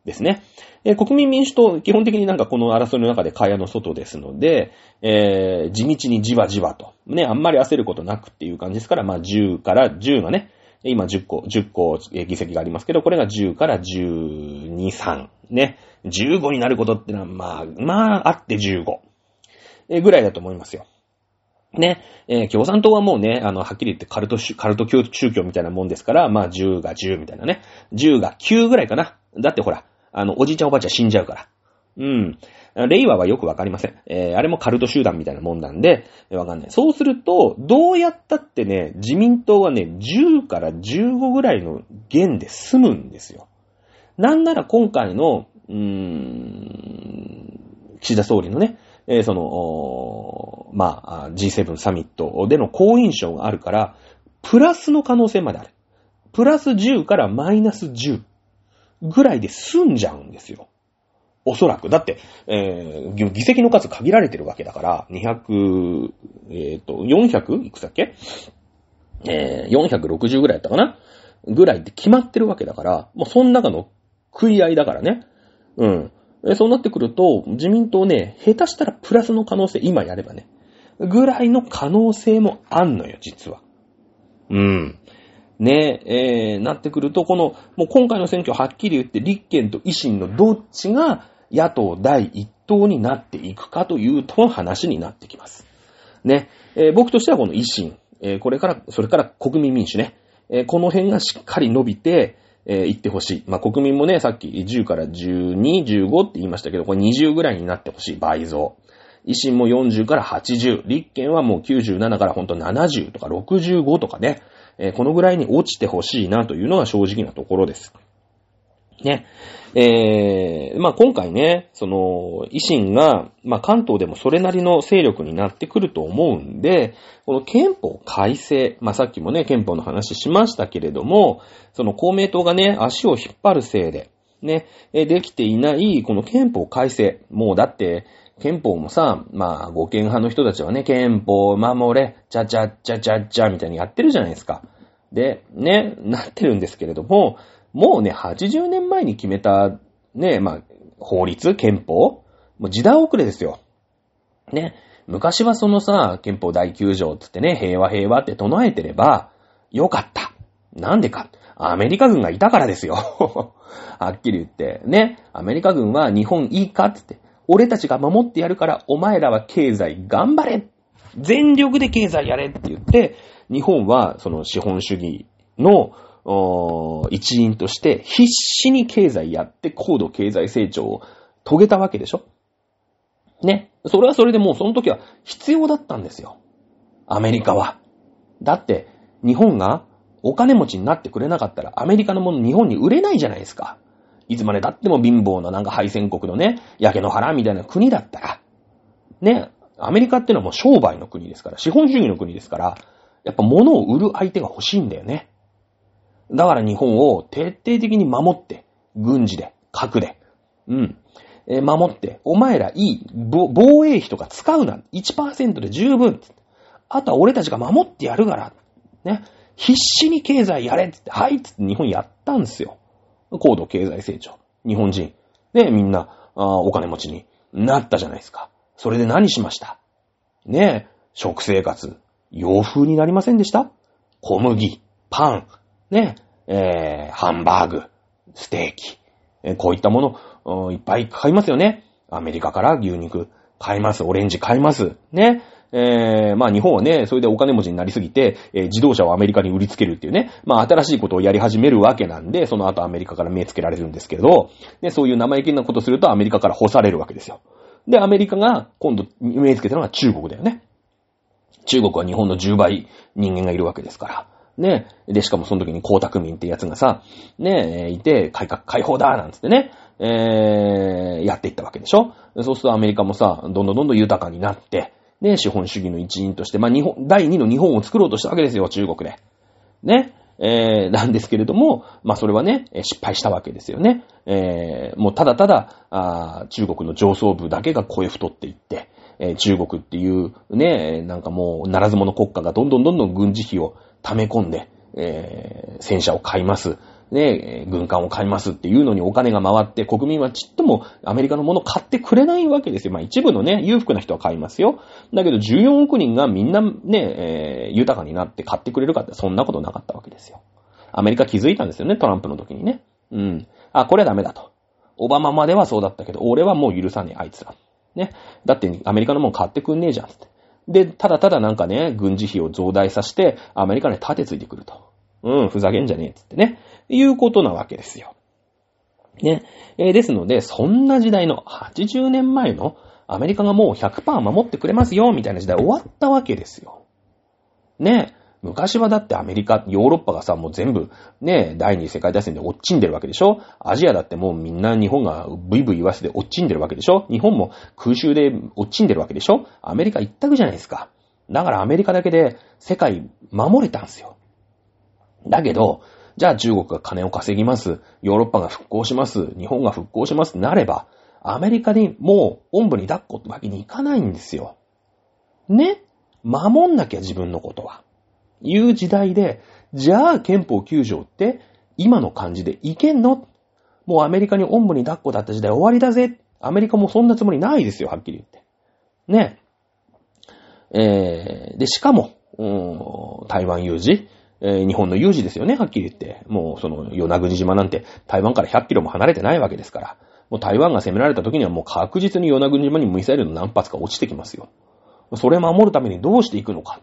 ですね。えー、国民民主党、基本的になんかこの争いの中で蚊帳の外ですので、えー、地道にじわじわと、ね、あんまり焦ることなくっていう感じですから、まあ10から10がね、今10個、10個議席がありますけど、これが10から12、3。ね。15になることってのは、まあ、まあ、あって15。えぐらいだと思いますよ。ね。えー、共産党はもうね、あの、はっきり言ってカルト、カルト宗教みたいなもんですから、まあ、10が10みたいなね。10が9ぐらいかな。だってほら、あの、おじいちゃんおばあちゃん死んじゃうから。うん。レイワはよくわかりません。えー、あれもカルト集団みたいなもんなんで、わかんない。そうすると、どうやったってね、自民党はね、10から15ぐらいの弦で済むんですよ。なんなら今回の、うーん、岸田総理のね、えー、その、まあ、G7 サミットでの好印象があるから、プラスの可能性まである。プラス10からマイナス10ぐらいで済んじゃうんですよ。おそらく。だって、えー、議席の数限られてるわけだから、200、えっ、ー、と、400? いくつだっけ？えー、460ぐらいやったかな？ぐらいって決まってるわけだから、もうその中の食い合いだからね。うん。そうなってくると、自民党ね、下手したらプラスの可能性、今やればね、ぐらいの可能性もあんのよ、実は。うん。ねえ、ー、なってくると、この、もう今回の選挙はっきり言って、立憲と維新のどっちが野党第一党になっていくかというとの話になってきます。ね。えー、僕としてはこの維新、えー、これから、それから国民民主ね。えー、この辺がしっかり伸びて、えー、行ってほしい。まあ、国民もね、さっき10から12、15って言いましたけど、これ20ぐらいになってほしい。倍増。維新も40から80。立憲はもう97からほんと70とか65とかね。えー、このぐらいに落ちてほしいなというのが正直なところです。ね。えー、まあ、今回ね、その、維新が、まあ、関東でもそれなりの勢力になってくると思うんで、この憲法改正、まあ、さっきもね、憲法の話しましたけれども、その公明党がね、足を引っ張るせいで、ね、できていない、この憲法改正。もうだって、憲法もさ、まあ、護憲派の人たちはね、憲法を守れ、ちゃちゃちゃちゃちゃみたいにやってるじゃないですか。で、ね、なってるんですけれども、もうね、80年前に決めた、ね、まあ、法律、憲法、もう時代遅れですよ。ね。昔はそのさ、憲法第9条つってね、平和平和って唱えてれば、よかった。なんでか。アメリカ軍がいたからですよ。はっきり言って。ね。アメリカ軍は日本いいかってって。俺たちが守ってやるから、お前らは経済頑張れ全力で経済やれって言って、日本はその資本主義の一員として必死に経済やって高度経済成長を遂げたわけでしょね。それはそれでもうその時は必要だったんですよ。アメリカは。だって、日本がお金持ちになってくれなかったらアメリカのもの日本に売れないじゃないですか。いつまで経っても貧乏ななんか敗戦国のね、焼け野原みたいな国だったら。ね。アメリカってのはもう商売の国ですから、資本主義の国ですから、やっぱ物を売る相手が欲しいんだよね。だから日本を徹底的に守って、軍事で、核で、うん、えー、守って、お前らいい、防衛費とか使うな。1%で十分。あとは俺たちが守ってやるから。ね。必死に経済やれっつって、はいっつって日本やったんですよ。高度経済成長。日本人。で、みんな、お金持ちになったじゃないですか。それで何しました？ね、食生活、洋風になりませんでした？小麦、パン、ね、えー、ハンバーグ、ステーキ、えー、こういったもの、いっぱい買いますよね。アメリカから牛肉買います。オレンジ買います。ね。えー、まあ日本はね、それでお金持ちになりすぎて、えー、自動車をアメリカに売りつけるっていうね、まあ新しいことをやり始めるわけなんで、その後アメリカから目つけられるんですけど、ね、そういう生意気なことするとアメリカから干されるわけですよ。で、アメリカが今度目つけたのが中国だよね。中国は日本の10倍人間がいるわけですから。ね。で、しかもその時に江沢民ってやつがさ、ね、いて、改革開放だなんつってね、えー、やっていったわけでしょそうするとアメリカもさ、どんどんどんどん豊かになって、ね、資本主義の一員として、まあ、日本、第二の日本を作ろうとしたわけですよ、中国で。ね。えー、なんですけれども、まあ、それはね、失敗したわけですよね。えー、もうただただ、あ中国の上層部だけが声太っていって、えー、中国っていうね、なんかもう、ならず者国家がどんどんどんどん軍事費を溜め込んで、えー、戦車を買います。ね、軍艦を買いますっていうのにお金が回って、国民はちっともアメリカのものを買ってくれないわけですよ。まあ一部のね、裕福な人は買いますよ。だけど14億人がみんなね、えー、豊かになって買ってくれるかってそんなことなかったわけですよ。アメリカ気づいたんですよね、トランプの時にね。うん。あ、これはダメだと。オバマまではそうだったけど、俺はもう許さねえ、あいつら。ね。だってアメリカのもの買ってくんねえじゃん、って。で、ただただなんかね、軍事費を増大させて、アメリカに盾ついてくると。うん、ふざけんじゃねえ、つってね。いうことなわけですよ。ね。えー、ですので、そんな時代の80年前のアメリカがもう100%守ってくれますよ、みたいな時代終わったわけですよ。ね。昔はだってアメリカ、ヨーロッパがさ、もう全部、ね、第二次世界大戦で落ちんでるわけでしょ？アジアだってもうみんな日本がブイブイ言わせて落ちんでるわけでしょ？日本も空襲で落ちんでるわけでしょ？アメリカ一択じゃないですか。だからアメリカだけで世界守れたんですよ。だけど、じゃあ中国が金を稼ぎます。ヨーロッパが復興します。日本が復興します。なれば、アメリカにもう、おんぶに抱っこってわけにいかないんですよ。ね守んなきゃ自分のことは。いう時代で、じゃあ憲法9条って今の感じでいけんの？もうアメリカにおんぶに抱っこだった時代終わりだぜ。アメリカもそんなつもりないですよ、はっきり言って。ねえー、で、しかも、台湾有事、え、日本の有事ですよね、はっきり言って。もうその、与那国島なんて台湾から100キロも離れてないわけですから。もう台湾が攻められた時にはもう確実に与那国島にミサイルの何発か落ちてきますよ。それを守るためにどうしていくのか。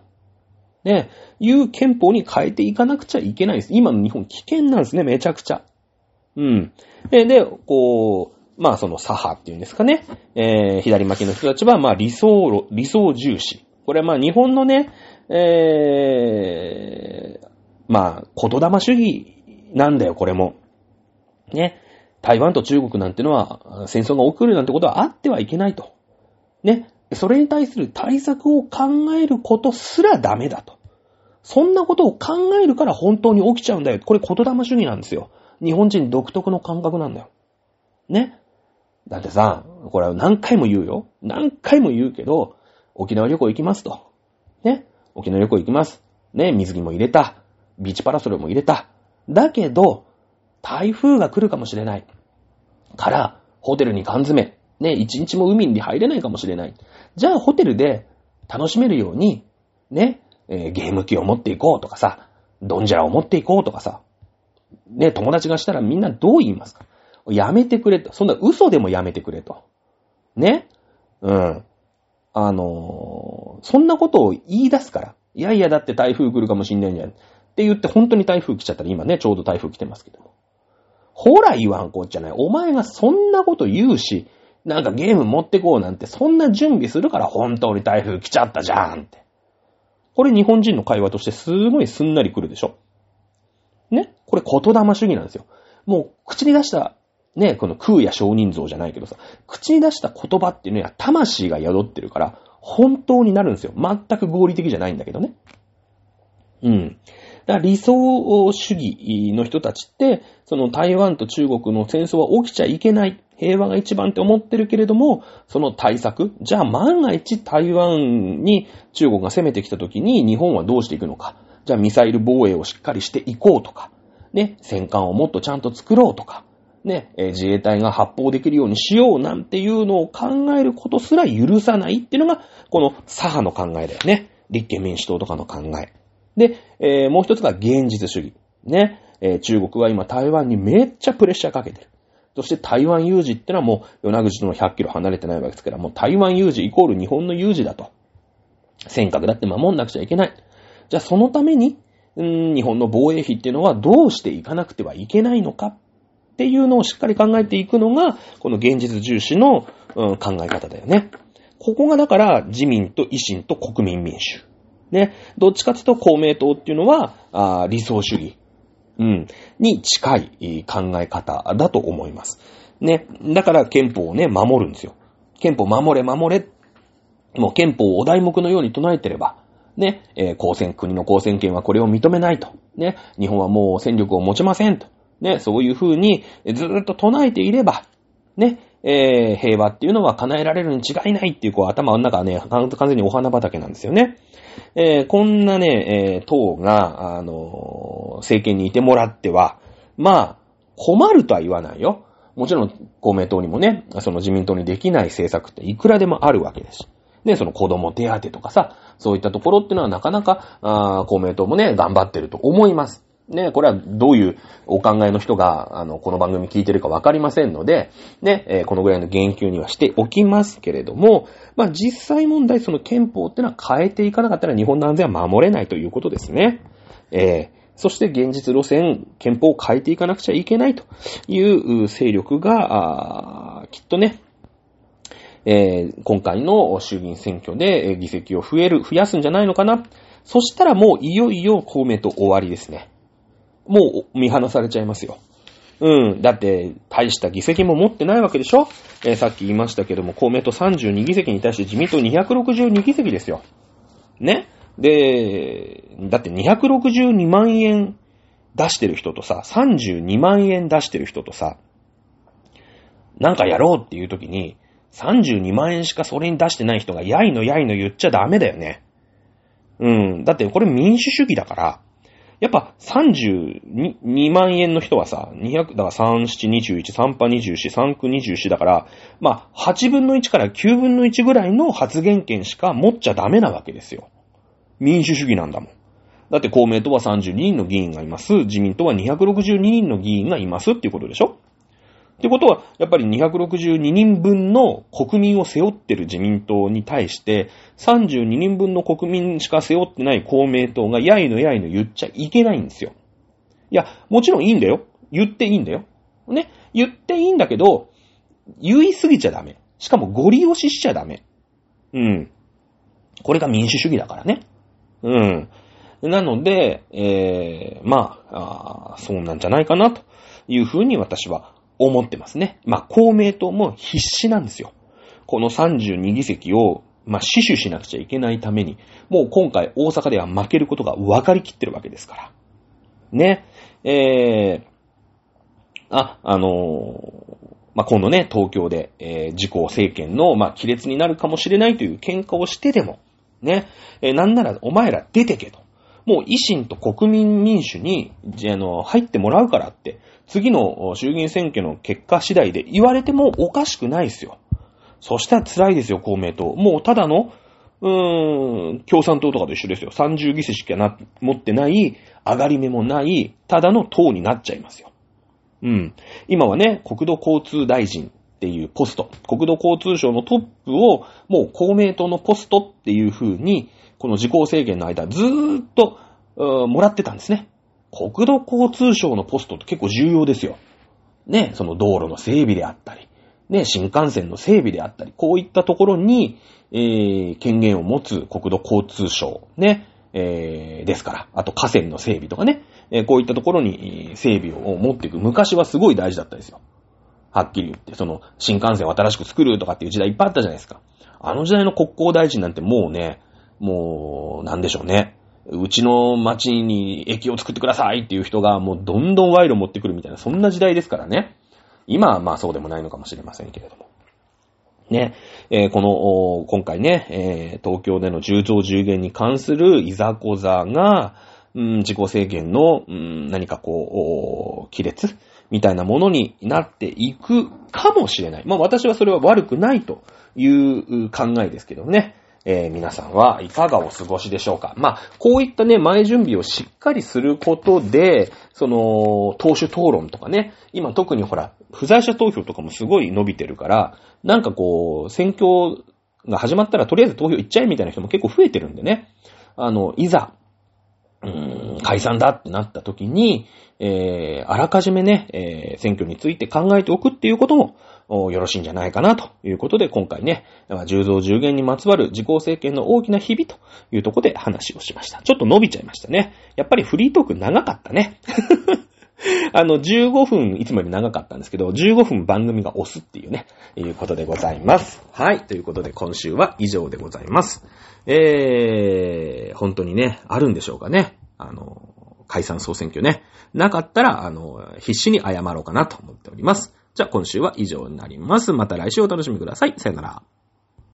ね、いう憲法に変えていかなくちゃいけないです。今の日本危険なんですね、めちゃくちゃ。うん。で、で、こう、まあその左派っていうんですかね。えー、左巻きの人たちは、まあ理想、理想重視。これはまあ日本のね、えー、まあ、言霊主義なんだよ、これも。ね。台湾と中国なんてのは、戦争が起きるなんてことはあってはいけないと。ね。それに対する対策を考えることすらダメだと。そんなことを考えるから本当に起きちゃうんだよ。これ言霊主義なんですよ。日本人独特の感覚なんだよ。ね。だってさ、これは何回も言うよ。何回も言うけど、沖縄旅行行きますと。ね。沖縄旅行行きます。ね。水着も入れた。ビーチパラソルも入れた。だけど、台風が来るかもしれない。から、ホテルに缶詰。ね。一日も海に入れないかもしれない。じゃあホテルで楽しめるように、ね、えー、ゲーム機を持っていこうとかさ、ドンジャラを持っていこうとかさ、ね、友達がしたらみんなどう言いますか？やめてくれと。そんな嘘でもやめてくれと。ね？うん。あのー、そんなことを言い出すから。いやいや、だって台風来るかもしんないんじゃん。って言って本当に台風来ちゃったら今ね、ちょうど台風来てますけども。ほら言わんこっちゃない。お前がそんなこと言うし、なんかゲーム持ってこうなんて、そんな準備するから本当に台風来ちゃったじゃんって。これ日本人の会話としてすごいすんなり来るでしょね？これ言霊主義なんですよ。もう口に出した、ね、この空や少人像じゃないけどさ、口に出した言葉っていうのは魂が宿ってるから、本当になるんですよ。全く合理的じゃないんだけどね。うん。だから理想主義の人たちって、その台湾と中国の戦争は起きちゃいけない。平和が一番って思ってるけれども、その対策、じゃあ万が一台湾に中国が攻めてきた時に日本はどうしていくのか。じゃあミサイル防衛をしっかりしていこうとか、ね、戦艦をもっとちゃんと作ろうとか、ね、自衛隊が発砲できるようにしようなんていうのを考えることすら許さないっていうのが、この左派の考えだよね。立憲民主党とかの考え。で、えー、もう一つが現実主義。ね、えー、中国は今台湾にめっちゃプレッシャーかけてる。そして台湾有事ってのはもう、与那口との100キロ離れてないわけですから、もう台湾有事イコール日本の有事だと。尖閣だって守んなくちゃいけない。じゃあそのために、ん日本の防衛費っていうのはどうしていかなくてはいけないのかっっていうのをしっかり考えていくのが、この現実重視の、うん、考え方だよね。ここがだから自民と維新と国民民主。ね。どっちかっていうと公明党っていうのは、あ理想主義。うん。に近い考え方だと思います。ね。だから憲法をね、守るんですよ。憲法守れ守れ。もう憲法をお題目のように唱えてれば、ね、えー、公選、国の公選権はこれを認めないと。ね、日本はもう戦力を持ちませんと。ね、そういう風にずっと唱えていれば、ね、えー、平和っていうのは叶えられるに違いないっていう、こう、頭の中はね、完全にお花畑なんですよね。えー、こんなね、えー、党が、あの、政権にいてもらっては、まあ、困るとは言わないよ。もちろん、公明党にもね、その自民党にできない政策っていくらでもあるわけです。ね、その子供手当とかさ、そういったところっていうのはなかなか、あ公明党もね、頑張ってると思います。ね、これはどういうお考えの人が、あの、この番組聞いてるかわかりませんので、ね、えー、このぐらいの言及にはしておきますけれども、まあ、実際問題、その憲法ってのは変えていかなかったら日本の安全は守れないということですね。えー、そして現実路線、憲法を変えていかなくちゃいけないという勢力が、あきっとね、えー、今回の衆議院選挙で議席を増える、増やすんじゃないのかな。そしたらもういよいよ公明党終わりですね。もう見放されちゃいますよ。うん。だって、大した議席も持ってないわけでしょ？えー、さっき言いましたけども、公明党32議席に対して自民党262議席ですよ。ね？で、だって262万円出してる人とさ、32万円出してる人とさ、なんかやろうっていう時に、32万円しかそれに出してない人が、やいのやいの言っちゃダメだよね。うん。だってこれ民主主義だから、やっぱ32万円の人はさ、200、だから3、7、21、3824、3924だから、まあ、8分の1から9分の1ぐらいの発言権しか持っちゃダメなわけですよ。民主主義なんだもん。だって公明党は32人の議員がいます。自民党は262人の議員がいますっていうことでしょってことは、やっぱり262人分の国民を背負ってる自民党に対して、32人分の国民しか背負ってない公明党がやいのやいの言っちゃいけないんですよ。いや、もちろんいいんだよ。言っていいんだよ。ね。言っていいんだけど、言いすぎちゃダメ。しかもご利用ししちゃダメ。うん。これが民主主義だからね。うん。なので、えー、まああ、そうなんじゃないかなというふうに私は思ってますね。まあ、公明党も必死なんですよ。この32議席を、まあ、死守しなくちゃいけないために、もう今回大阪では負けることが分かりきってるわけですから。ね。えー、あ、あのー、まあ、今度ね、東京で、えー、自公政権の、まあ、亀裂になるかもしれないという喧嘩をしてでも、ね、えー、なんならお前ら出てけと。もう維新と国民民主に、あの、入ってもらうからって、次の衆議院選挙の結果次第で言われてもおかしくないですよ。そしたら辛いですよ、公明党。もうただの、うーん、共産党とかと一緒ですよ。30議席しかな、持ってない、上がり目もない、ただの党になっちゃいますよ。うん。今はね、国土交通大臣っていうポスト、国土交通省のトップを、もう公明党のポストっていう風に、この自公制限の間ずーっと、もらってたんですね。国土交通省のポストって結構重要ですよ。ね、その道路の整備であったり、ね、新幹線の整備であったり、こういったところに、えー、権限を持つ国土交通省、ね、えー、ですから、あと河川の整備とかね、えー、こういったところに整備を持っていく。昔はすごい大事だったですよ。はっきり言って、その、新幹線を新しく作るとかっていう時代いっぱいあったじゃないですか。あの時代の国交大臣なんてもうね、もう、なんでしょうね。うちの町に駅を作ってくださいっていう人がもうどんどん賄賂持ってくるみたいな、そんな時代ですからね。今はまあそうでもないのかもしれませんけれども。ね、えー、この、今回ね、えー、東京での重増重減に関するいざこざが、うん、自己制限の、うん、何かこう、亀裂みたいなものになっていくかもしれない。まあ私はそれは悪くないという考えですけどね。えー、皆さんはいかがお過ごしでしょうか。まあ、こういったね、前準備をしっかりすることで、その、党首討論とかね、今特にほら、不在者投票とかもすごい伸びてるから、なんかこう、選挙が始まったらとりあえず投票行っちゃえみたいな人も結構増えてるんでね。あの、いざ、うーん、解散だってなった時に、えー、あらかじめね、えー、選挙について考えておくっていうことも、よろしいんじゃないかなということで、今回ね、重増重減にまつわる自公政権の大きな日々というとこで話をしました。ちょっと伸びちゃいましたね。やっぱりフリートーク長かったね。あの、15分、いつもより長かったんですけど、15分番組が押すっていうね、いうことでございます。はい。ということで、今週は以上でございます。えー、本当にね、あるんでしょうかね。あの、解散総選挙ね。なかったら、あの、必死に謝ろうかなと思っております。じゃあ今週は以上になります。また来週お楽しみください。さよなら。